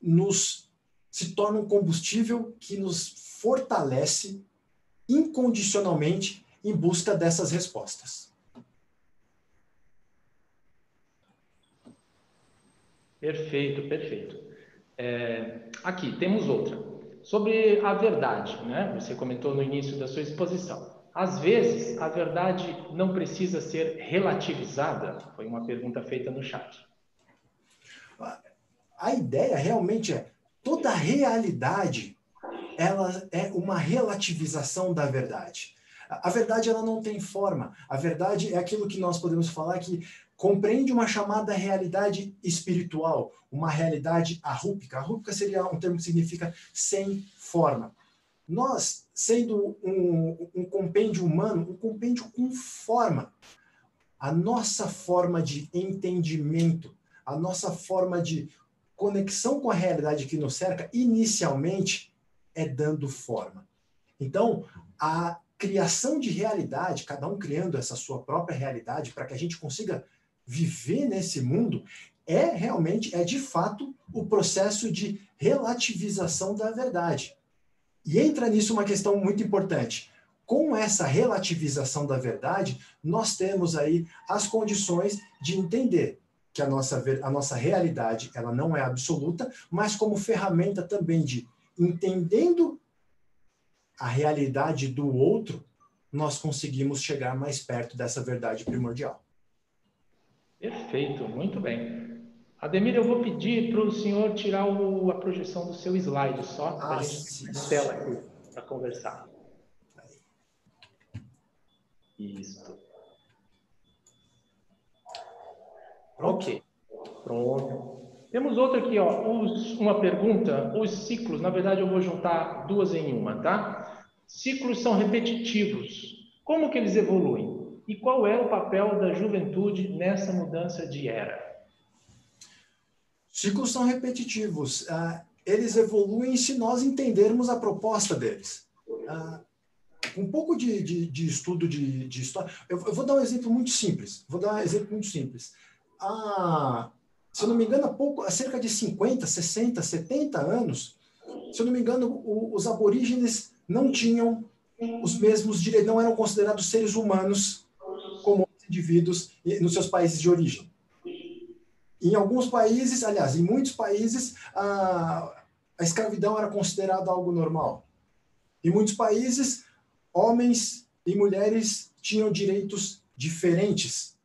nos se torna um combustível que nos fortalece incondicionalmente em busca dessas respostas. Perfeito, perfeito. É, aqui temos outra. Sobre a verdade, né? Você comentou no início da sua exposição. Às vezes, a verdade não precisa ser relativizada? Foi uma pergunta feita no chat. A ideia realmente é toda realidade ela é uma relativização da verdade. A verdade ela não tem forma. A verdade é aquilo que nós podemos falar que compreende uma chamada realidade espiritual, uma realidade arrúpica. Arrúpica seria um termo que significa sem forma. Nós, sendo um, um compêndio humano, um compêndio com forma, a nossa forma de entendimento, a nossa forma de conexão com a realidade que nos cerca, inicialmente é dando forma. Então, a criação de realidade, cada um criando essa sua própria realidade, para que a gente consiga viver nesse mundo é realmente, é de fato, o processo de relativização da verdade. E entra nisso uma questão muito importante. Com essa relativização da verdade, nós temos aí as condições de entender que a nossa, a nossa realidade ela não é absoluta, mas como ferramenta também de entendendo a realidade do outro, nós conseguimos chegar mais perto dessa verdade primordial. Perfeito, muito bem. Ademir, eu vou pedir para o senhor tirar o, a projeção do seu slide só, para a ah, gente tela aqui, para conversar. Isso. Ok, pronto. Temos outra aqui, ó, os, uma pergunta. Os ciclos, na verdade, eu vou juntar duas em uma, tá? Ciclos são repetitivos. Como que eles evoluem? E qual é o papel da juventude nessa mudança de era? Ciclos são repetitivos. Uh, eles evoluem se nós entendermos a proposta deles. Uh, um pouco de, de, de estudo de, de história. Eu, eu, vou dar um exemplo muito simples. Vou dar um exemplo muito simples. Ah, se eu não me engano, há, pouco, há cerca de 50, 60, 70 anos, se eu não me engano, o, os aborígenes não tinham os mesmos direitos, não eram considerados seres humanos indivíduos nos seus países de origem. Em alguns países, aliás, em muitos países, a, a escravidão era considerada algo normal. Em muitos países, homens e mulheres tinham direitos diferentes.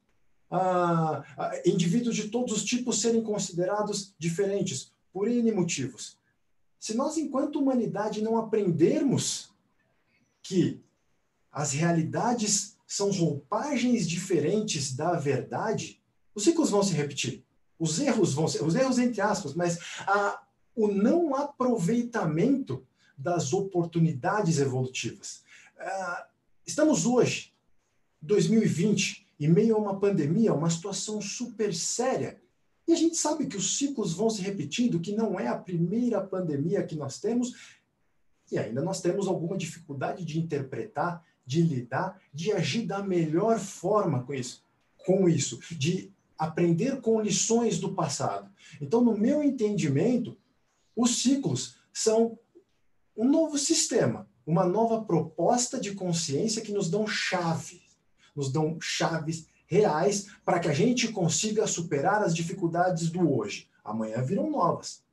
Indivíduos de todos os tipos serem considerados diferentes, por N motivos. Se nós, enquanto humanidade, não aprendermos que as realidades são roupagens diferentes da verdade, os ciclos vão se repetir. Os erros vão ser, os erros entre aspas, mas a, o não aproveitamento das oportunidades evolutivas. Uh, estamos hoje, 2020, em meio a uma pandemia, uma situação super séria. E a gente sabe que os ciclos vão se repetindo, que não é a primeira pandemia que nós temos, e ainda nós temos alguma dificuldade de interpretar, de lidar, de agir da melhor forma com isso, com isso, de aprender com lições do passado. Então, no meu entendimento, os ciclos são um novo sistema, uma nova proposta de consciência que nos dão chave, nos dão chaves reais para que a gente consiga superar as dificuldades do hoje. Amanhã virão novas.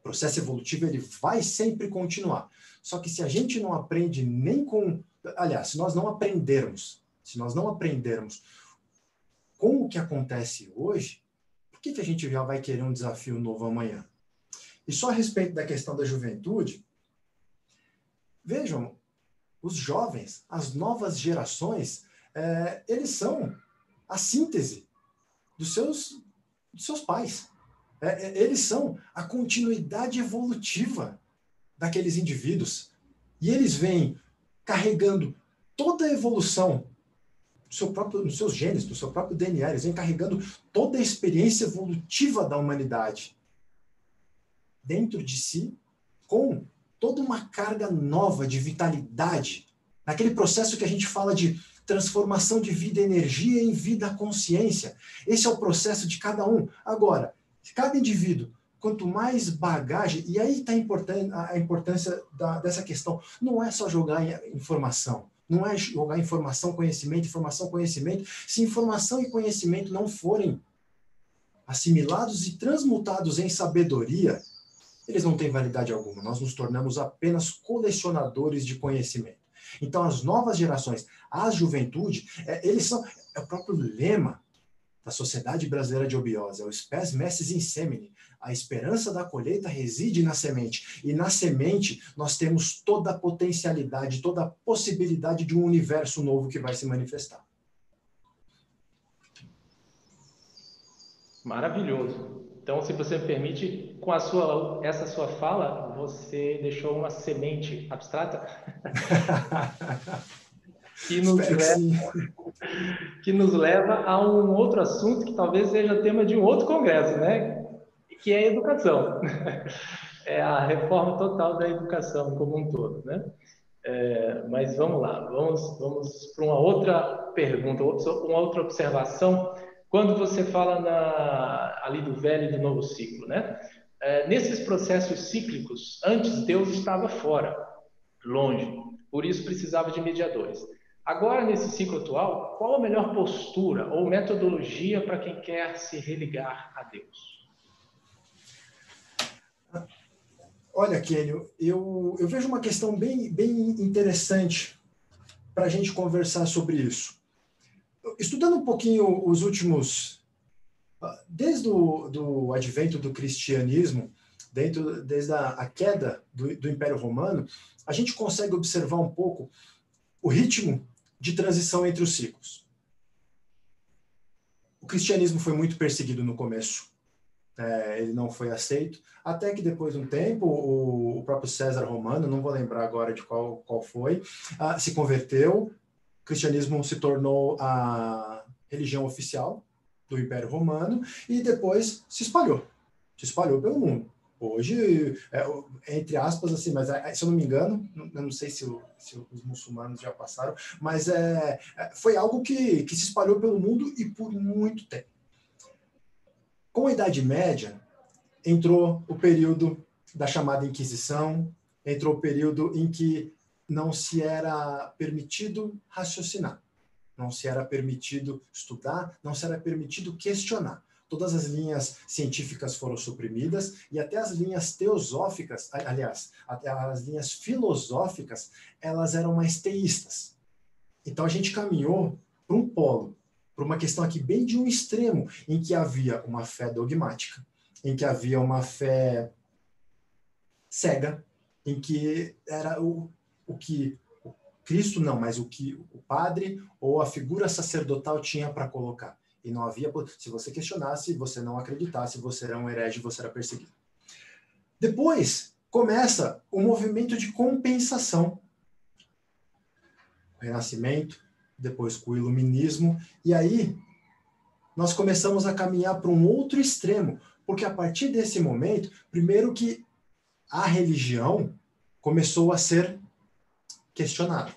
O processo evolutivo ele vai sempre continuar. Só que se a gente não aprende nem com, aliás, se nós não aprendermos, se nós não aprendermos com o que acontece hoje, por que, que a gente já vai querer um desafio novo amanhã? E só a respeito da questão da juventude, vejam, os jovens, as novas gerações, é, eles são a síntese dos seus, dos seus pais. É, é, eles são a continuidade evolutiva daqueles indivíduos. E eles vêm carregando toda a evolução do seu próprio, dos seus genes, do seu próprio DNA, eles vêm carregando toda a experiência evolutiva da humanidade dentro de si, com toda uma carga nova de vitalidade, naquele processo que a gente fala de transformação de vida energia em vida consciência. Esse é o processo de cada um. Agora, cada indivíduo, quanto mais bagagem, e aí está a importância da, dessa questão, não é só jogar informação, não é jogar informação, conhecimento, informação, conhecimento. Se informação e conhecimento não forem assimilados e transmutados em sabedoria, eles não têm validade alguma. Nós nos tornamos apenas colecionadores de conhecimento. Então, as novas gerações, a juventude, é, eles são é o próprio lema da Sociedade Brasileira de Obiose, é o Spes Messes in Semine. A esperança da colheita reside na semente. E na semente nós temos toda a potencialidade, toda a possibilidade de um universo novo que vai se manifestar. Maravilhoso. Então, se você me permite, com a sua, essa sua fala, você deixou uma semente abstrata que, nos leva, que nos leva a um outro assunto que talvez seja tema de um outro congresso, né? Que é a educação. É a reforma total da educação como um todo, né? É, mas vamos lá, vamos, vamos para uma outra pergunta, uma outra observação quando você fala na, ali do velho e do novo ciclo, né? É, nesses processos cíclicos, antes Deus estava fora, longe, por isso precisava de mediadores. Agora, nesse ciclo atual, qual a melhor postura ou metodologia para quem quer se religar a Deus? Olha, Kênio, eu, eu vejo uma questão bem, bem interessante para a gente conversar sobre isso estudando um pouquinho os últimos, desde o do advento do cristianismo, dentro, desde a, a queda do, do, Império Romano, a gente consegue observar um pouco o ritmo de transição entre os ciclos. O cristianismo foi muito perseguido no começo, é, ele não foi aceito, até que depois de um tempo, o, o, próprio César Romano, não vou lembrar agora de qual, qual foi, uh, se converteu, cristianismo se tornou a religião oficial do Império Romano e depois se espalhou, se espalhou pelo mundo. Hoje, é, entre aspas, assim, mas é, se eu não me engano, eu não sei se, o, se os muçulmanos já passaram, mas é, é, foi algo que, que se espalhou pelo mundo e por muito tempo. Com a Idade Média, entrou o período da chamada Inquisição, entrou o período em que não se era permitido raciocinar, não se era permitido estudar, não se era permitido questionar. Todas as linhas científicas foram suprimidas e até as linhas teosóficas, aliás, até as linhas filosóficas, elas eram mais teístas. Então a gente caminhou para um polo, para uma questão aqui bem de um extremo, em que havia uma fé dogmática, em que havia uma fé cega, em que era o, o que Cristo não, mas o que o padre ou a figura sacerdotal tinha para colocar. E não havia. Se você questionasse, você não acreditasse, você era um herege, você era perseguido. Depois começa o movimento de compensação. O Renascimento, depois com o Iluminismo, e aí nós começamos a caminhar para um outro extremo, porque a partir desse momento, primeiro que a religião começou a ser questionada.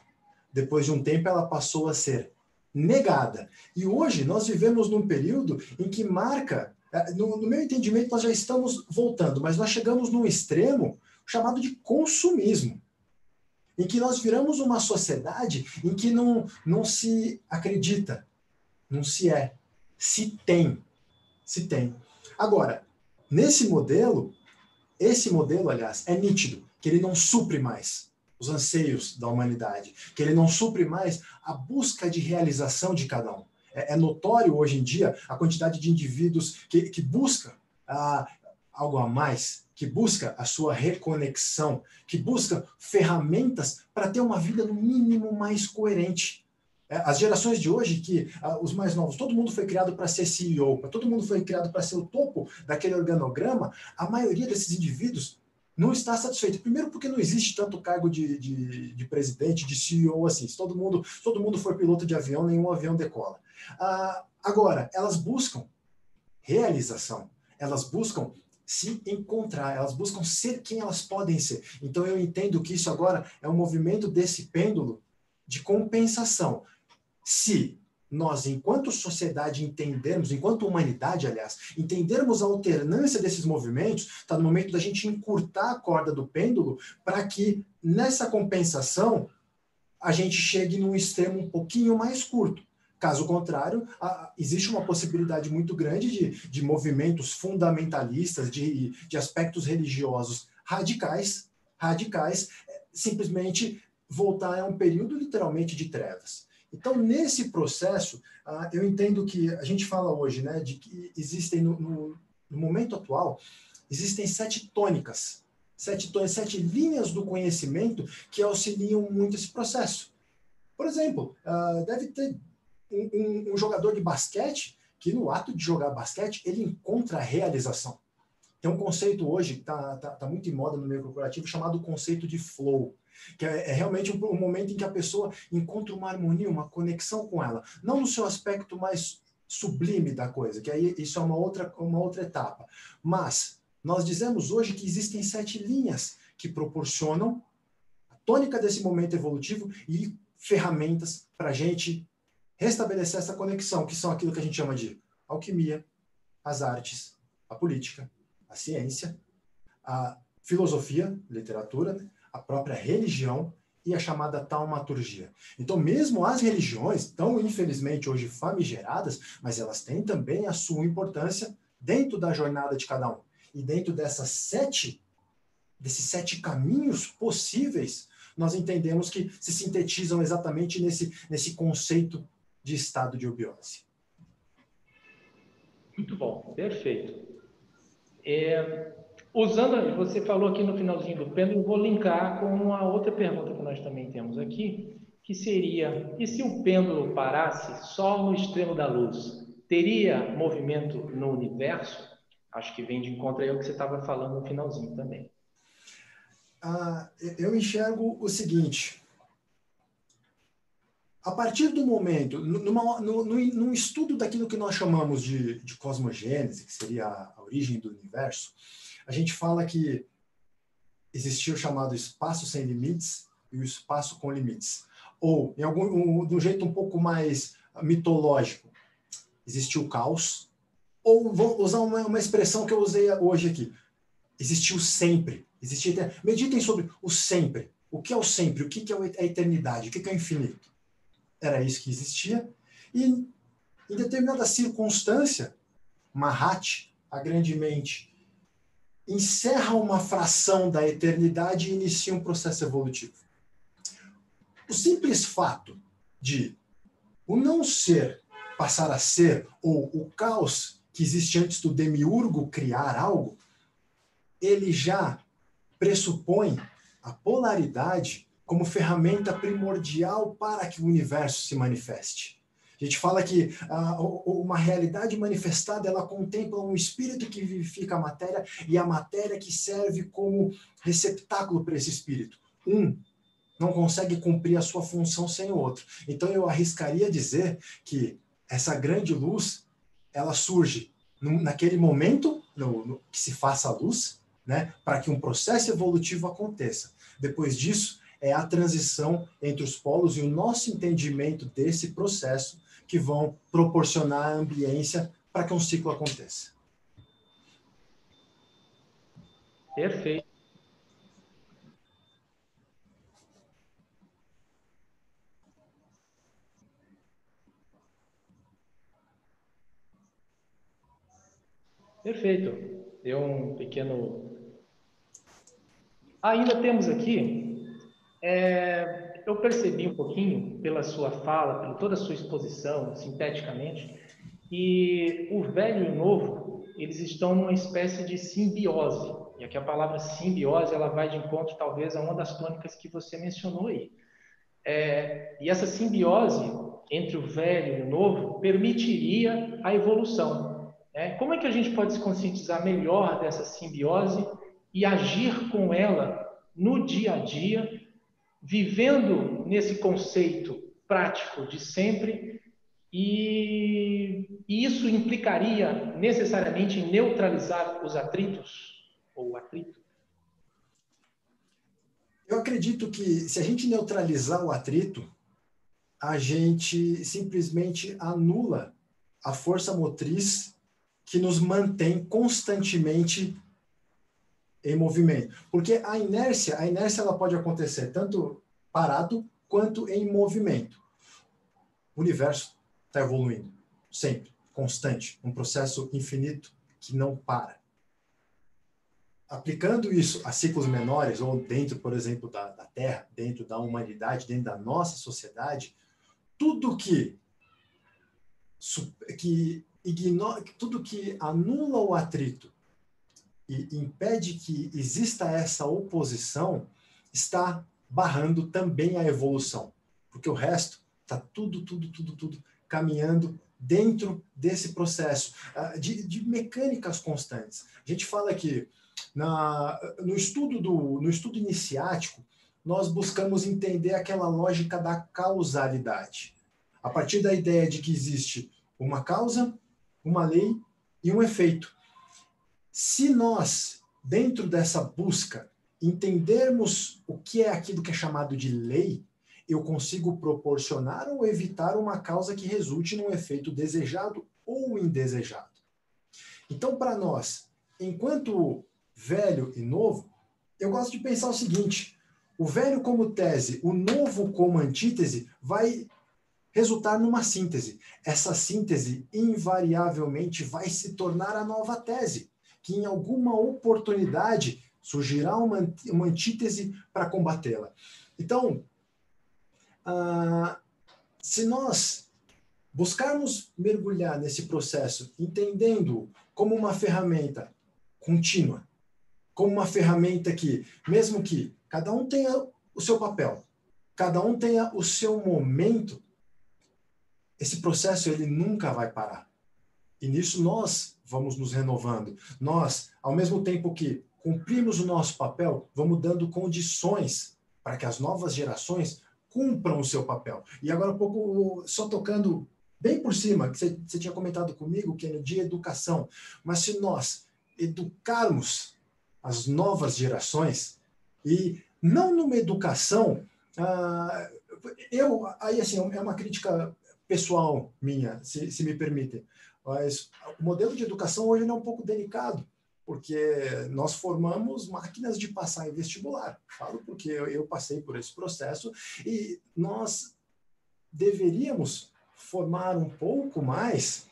Depois de um tempo, ela passou a ser negada. E hoje nós vivemos num período em que marca, é, no, no meu entendimento, nós já estamos voltando, mas nós chegamos num extremo chamado de consumismo em que nós viramos uma sociedade em que não, não se acredita, não se é, se tem, se tem. Agora, nesse modelo, esse modelo, aliás, é nítido que ele não supre mais os anseios da humanidade, que ele não supre mais a busca de realização de cada um. É, é notório hoje em dia a quantidade de indivíduos que, que busca ah, algo a mais, que busca a sua reconexão, que busca ferramentas para ter uma vida no mínimo mais coerente. É, as gerações de hoje, que ah, os mais novos, todo mundo foi criado para ser CEO, todo mundo foi criado para ser o topo daquele organograma, a maioria desses indivíduos não está satisfeito. Primeiro, porque não existe tanto cargo de, de, de presidente, de CEO assim. Se todo mundo, todo mundo for piloto de avião, nenhum avião decola. Ah, agora, elas buscam realização, elas buscam se encontrar, elas buscam ser quem elas podem ser. Então eu entendo que isso agora é um movimento desse pêndulo de compensação. Se nós, enquanto sociedade, entendermos, enquanto humanidade, aliás, entendermos a alternância desses movimentos, está no momento da gente encurtar a corda do pêndulo para que nessa compensação a gente chegue num extremo um pouquinho mais curto. Caso contrário, existe uma possibilidade muito grande de, de movimentos fundamentalistas, de, de aspectos religiosos radicais, radicais, é, simplesmente voltar a um período literalmente de trevas. Então, nesse processo, uh, eu entendo que a gente fala hoje, né, de que existem, no, no, momento atual, existem sete tônicas, sete, tônicas, sete linhas do conhecimento que auxiliam muito esse processo. Por exemplo, uh, deve ter um, um, um jogador de basquete que no ato de jogar basquete ele encontra a realização. Tem um conceito hoje que está tá, tá muito em moda no meio corporativo chamado conceito de flow que é, é realmente um, um, momento em que a pessoa encontra uma harmonia, uma conexão com ela, não no seu aspecto mais sublime da coisa, que aí isso é uma outra, uma outra etapa. Mas nós dizemos hoje que existem sete linhas que proporcionam a tônica desse momento evolutivo e ferramentas para a gente restabelecer essa conexão, que são aquilo que a gente chama de alquimia, as artes, a política, a ciência, a filosofia, literatura, né? A própria religião e a chamada taumaturgia. Então, mesmo as religiões, tão infelizmente hoje famigeradas, mas elas têm também a sua importância dentro da jornada de cada um. E dentro dessas sete, desses sete caminhos possíveis, nós entendemos que se sintetizam exatamente nesse, nesse conceito de estado de obiose. Muito bom, perfeito. É, Usando, você falou aqui no finalzinho do pêndulo, vou linkar com uma outra pergunta que nós também temos aqui, que seria: e se o pêndulo parasse só no extremo da luz, teria movimento no universo? Acho que vem de encontro aí ao que você estava falando no finalzinho também. Ah, eu enxergo o seguinte: a partir do momento, numa, no, num estudo daquilo que nós chamamos de, de cosmogênese, que seria a origem do universo, a gente fala que existia o chamado espaço sem limites e o espaço com limites. Ou, em algum, um, de um jeito um pouco mais mitológico, existiu o caos. Ou vou usar uma, uma expressão que eu usei hoje aqui. Existiu sempre. Existia, meditem sobre o sempre. O que é o sempre? O que é a eternidade? O que é o infinito? Era isso que existia. E, em determinada circunstância, Mahat, a grande mente, encerra uma fração da eternidade e inicia um processo evolutivo. O simples fato de o não ser passar a ser, ou o caos que existe antes do demiurgo criar algo, ele já pressupõe a polaridade como ferramenta primordial para que o universo se manifeste. A gente fala que uh, uma realidade manifestada ela contempla um espírito que vivifica a matéria e a matéria que serve como receptáculo para esse espírito. Um não consegue cumprir a sua função sem o outro. Então eu arriscaria dizer que essa grande luz ela surge naquele momento no, no, que se faça a luz, né, para que um processo evolutivo aconteça. Depois disso é a transição entre os polos e o nosso entendimento desse processo que vão proporcionar a ambiência para que um ciclo aconteça. Perfeito. Perfeito. Deu um pequeno. Ainda temos aqui. É, eu percebi um pouquinho pela sua fala, por toda a sua exposição, sinteticamente, que o velho e o novo eles estão numa espécie de simbiose. E aqui a palavra simbiose ela vai de encontro talvez a uma das tônicas que você mencionou aí. É, e essa simbiose entre o velho e o novo permitiria a evolução, é, como é que a gente pode se conscientizar melhor dessa simbiose e agir com ela no dia a dia, vivendo nesse conceito prático de sempre e, e isso implicaria necessariamente em neutralizar os atritos ou atrito? Eu acredito que se a gente neutralizar o atrito, a gente simplesmente anula a força motriz que nos mantém constantemente em movimento. Porque a inércia, a inércia ela pode acontecer tanto parado quanto em movimento. O universo está evoluindo sempre, constante, um processo infinito que não para. Aplicando isso a ciclos menores, ou dentro, por exemplo, da, da Terra, dentro da humanidade, dentro da nossa sociedade, tudo que, que ignora tudo que anula o atrito e impede que exista essa oposição está barrando também a evolução, porque o resto está tudo, tudo, tudo, tudo caminhando dentro desse processo ah, de, de mecânicas constantes. A gente fala que na, no estudo do no estudo iniciático nós buscamos entender aquela lógica da causalidade, a partir da ideia de que existe uma causa uma lei e um efeito. Se nós, dentro dessa busca, entendermos o que é aquilo que é chamado de lei, eu consigo proporcionar ou evitar uma causa que resulte num efeito desejado ou indesejado. Então, para nós, enquanto velho e novo, eu gosto de pensar o seguinte: o velho como tese, o novo como antítese, vai resultar numa síntese. Essa síntese, invariavelmente, vai se tornar a nova tese, que em alguma oportunidade surgirá uma, uma antítese para combatê-la. Então, ah, se nós buscarmos mergulhar nesse processo, entendendo como uma ferramenta contínua, como uma ferramenta que, mesmo que cada um tenha o seu papel, cada um tenha o seu momento, esse processo ele nunca vai parar. E nisso nós vamos nos renovando. Nós, ao mesmo tempo que cumprimos o nosso papel, vamos dando condições para que as novas gerações cumpram o seu papel. E agora um pouco, só tocando bem por cima, que você, tinha comentado comigo, que é no dia educação. Mas se nós educarmos as novas gerações, e não numa educação, ah, eu, aí assim, é uma crítica pessoal minha, se, se me permitem. Mas o modelo de educação hoje é um pouco delicado, porque nós formamos máquinas de passar em vestibular. Falo porque eu, passei por esse processo e nós deveríamos formar um pouco mais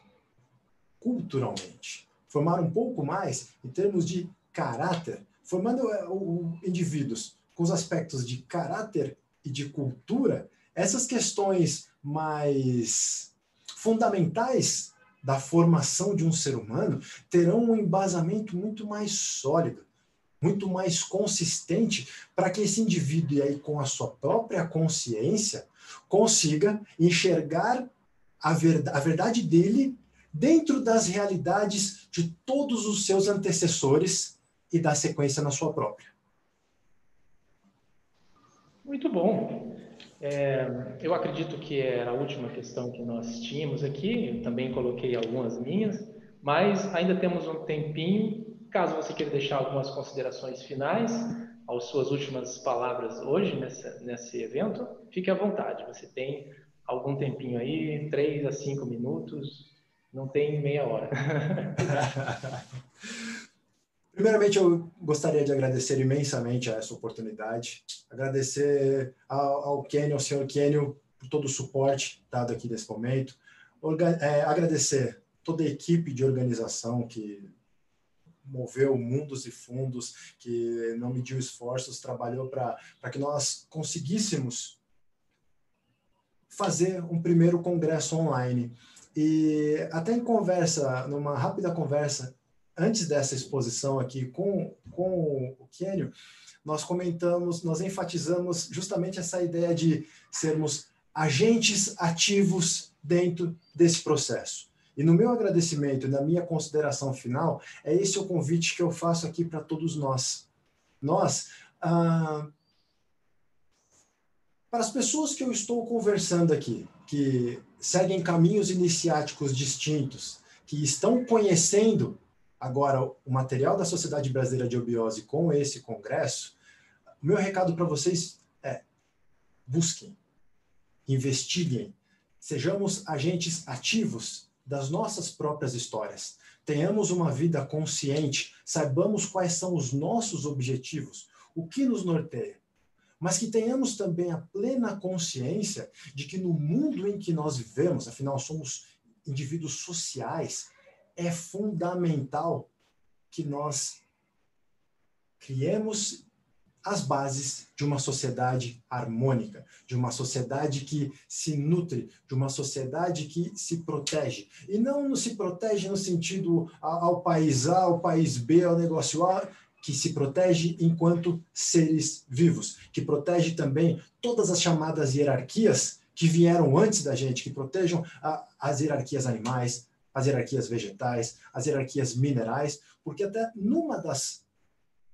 culturalmente, formar um pouco mais em termos de caráter, formando o, indivíduos com os aspectos de caráter e de cultura, essas questões mais fundamentais da formação de um ser humano terão um embasamento muito mais sólido. muito mais consistente para que esse indivíduo, aí com a sua própria consciência, consiga enxergar a verdade, a verdade dele dentro das realidades de todos os seus antecessores e dar sequência na sua própria. Muito bom. É, eu acredito que era a última questão que nós tínhamos aqui, eu também coloquei algumas minhas, mas ainda temos um tempinho. Caso você queira deixar algumas considerações finais, as suas últimas palavras hoje nessa, nesse evento, fique à vontade. Você tem algum tempinho aí, três a cinco minutos, não tem meia hora. Primeiramente, eu gostaria de agradecer imensamente a essa oportunidade, agradecer ao, ao Kenio, ao senhor Kenio, por todo o suporte dado aqui nesse momento, é, agradecer toda a equipe de organização que moveu mundos e fundos, que não mediu esforços, trabalhou para que nós conseguíssemos fazer um primeiro congresso online. E até em conversa, numa rápida conversa, antes dessa exposição aqui com, com o Kenio, nós comentamos, nós enfatizamos justamente essa ideia de sermos agentes ativos dentro desse processo. E no meu agradecimento, na minha consideração final, é esse o convite que eu faço aqui para todos nós. Nós, ah, para as pessoas que eu estou conversando aqui, que seguem caminhos iniciáticos distintos, que estão conhecendo agora o material da Sociedade Brasileira de Obiose com esse congresso, o meu recado para vocês é: busquem, investiguem, sejamos agentes ativos das nossas próprias histórias. Tenhamos uma vida consciente, saibamos quais são os nossos objetivos, o que nos norteia. Mas que tenhamos também a plena consciência de que no mundo em que nós vivemos, afinal somos indivíduos sociais, é fundamental que nós criemos as bases de uma sociedade harmônica, de uma sociedade que se nutre, de uma sociedade que se protege. E não se protege no sentido ao país A, ao país B, ao negócio A, que se protege enquanto seres vivos, que protege também todas as chamadas hierarquias que vieram antes da gente, que protejam as hierarquias animais, as hierarquias vegetais, as hierarquias minerais, porque até numa das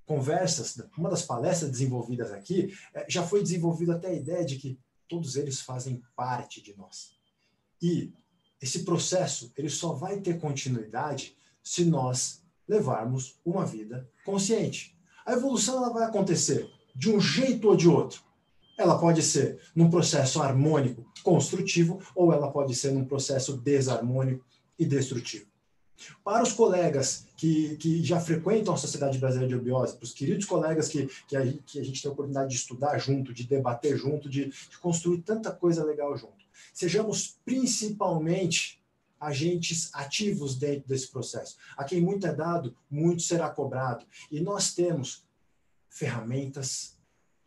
conversas, uma das palestras desenvolvidas aqui, é, já foi desenvolvida até a ideia de que todos eles fazem parte de nós. E esse processo, ele só vai ter continuidade se nós levarmos uma vida consciente. A evolução ela vai acontecer de um jeito ou de outro. Ela pode ser num processo harmônico, construtivo, ou ela pode ser num processo desarmônico e destrutivo. Para os colegas que, que já frequentam a Sociedade Brasileira de Obiose, para os queridos colegas que, que, a, que a gente tem a oportunidade de estudar junto, de debater junto, de, de construir tanta coisa legal junto, sejamos principalmente agentes ativos dentro desse processo. A quem muito é dado, muito será cobrado. E nós temos ferramentas,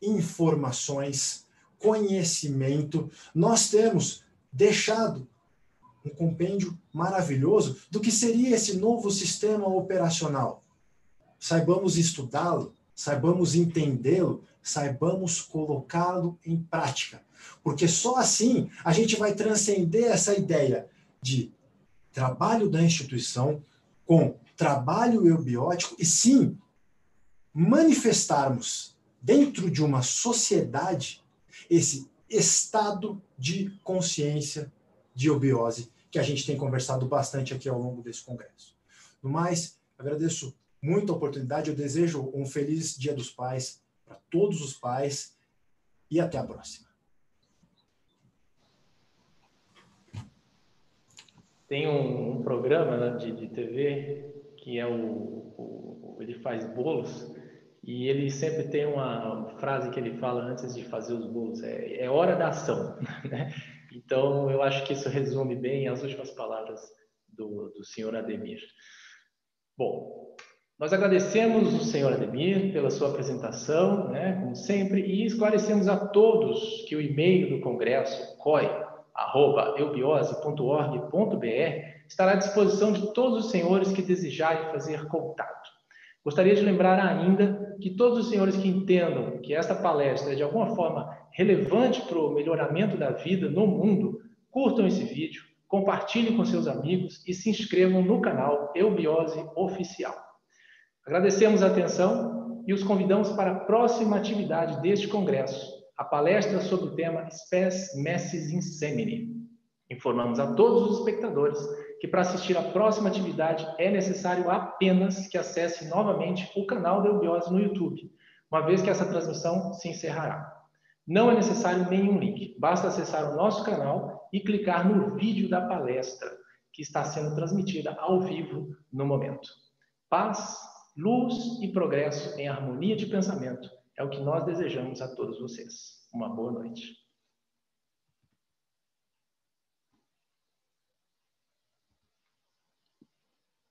informações, conhecimento, nós temos deixado um compêndio maravilhoso do que seria esse novo sistema operacional. Saibamos estudá-lo, saibamos entendê-lo, saibamos colocá-lo em prática. Porque só assim a gente vai transcender essa ideia de trabalho da instituição com trabalho eubiótico e sim manifestarmos dentro de uma sociedade esse estado de consciência de eubiose que a gente tem conversado bastante aqui ao longo desse congresso. No mais, agradeço muito a oportunidade, eu desejo um feliz Dia dos Pais para todos os pais e até a próxima. Tem um, um programa né, de, de, TV que é o, o, ele faz bolos e ele sempre tem uma frase que ele fala antes de fazer os bolos é, é hora da ação né? Então, eu acho que isso resume bem as últimas palavras do, do senhor Ademir. Bom, nós agradecemos o senhor Ademir pela sua apresentação, né, como sempre, e esclarecemos a todos que o e-mail do Congresso, coi.eubiose.org.br, estará à disposição de todos os senhores que desejarem fazer contato. Gostaria de lembrar ainda que todos os senhores que entendam que esta palestra é de alguma forma relevante para o melhoramento da vida no mundo, curtam esse vídeo, compartilhem com seus amigos e se inscrevam no canal Eubiose Oficial. Agradecemos a atenção e os convidamos para a próxima atividade deste congresso, a palestra sobre o tema Spes Messis Insemine. Informamos a todos os espectadores que para assistir à próxima atividade é necessário apenas que acesse novamente o canal da Eubiose no YouTube, uma vez que essa transmissão se encerrará. Não é necessário nenhum link, basta acessar o nosso canal e clicar no vídeo da palestra, que está sendo transmitida ao vivo no momento. Paz, luz e progresso em harmonia de pensamento é o que nós desejamos a todos vocês. Uma boa noite.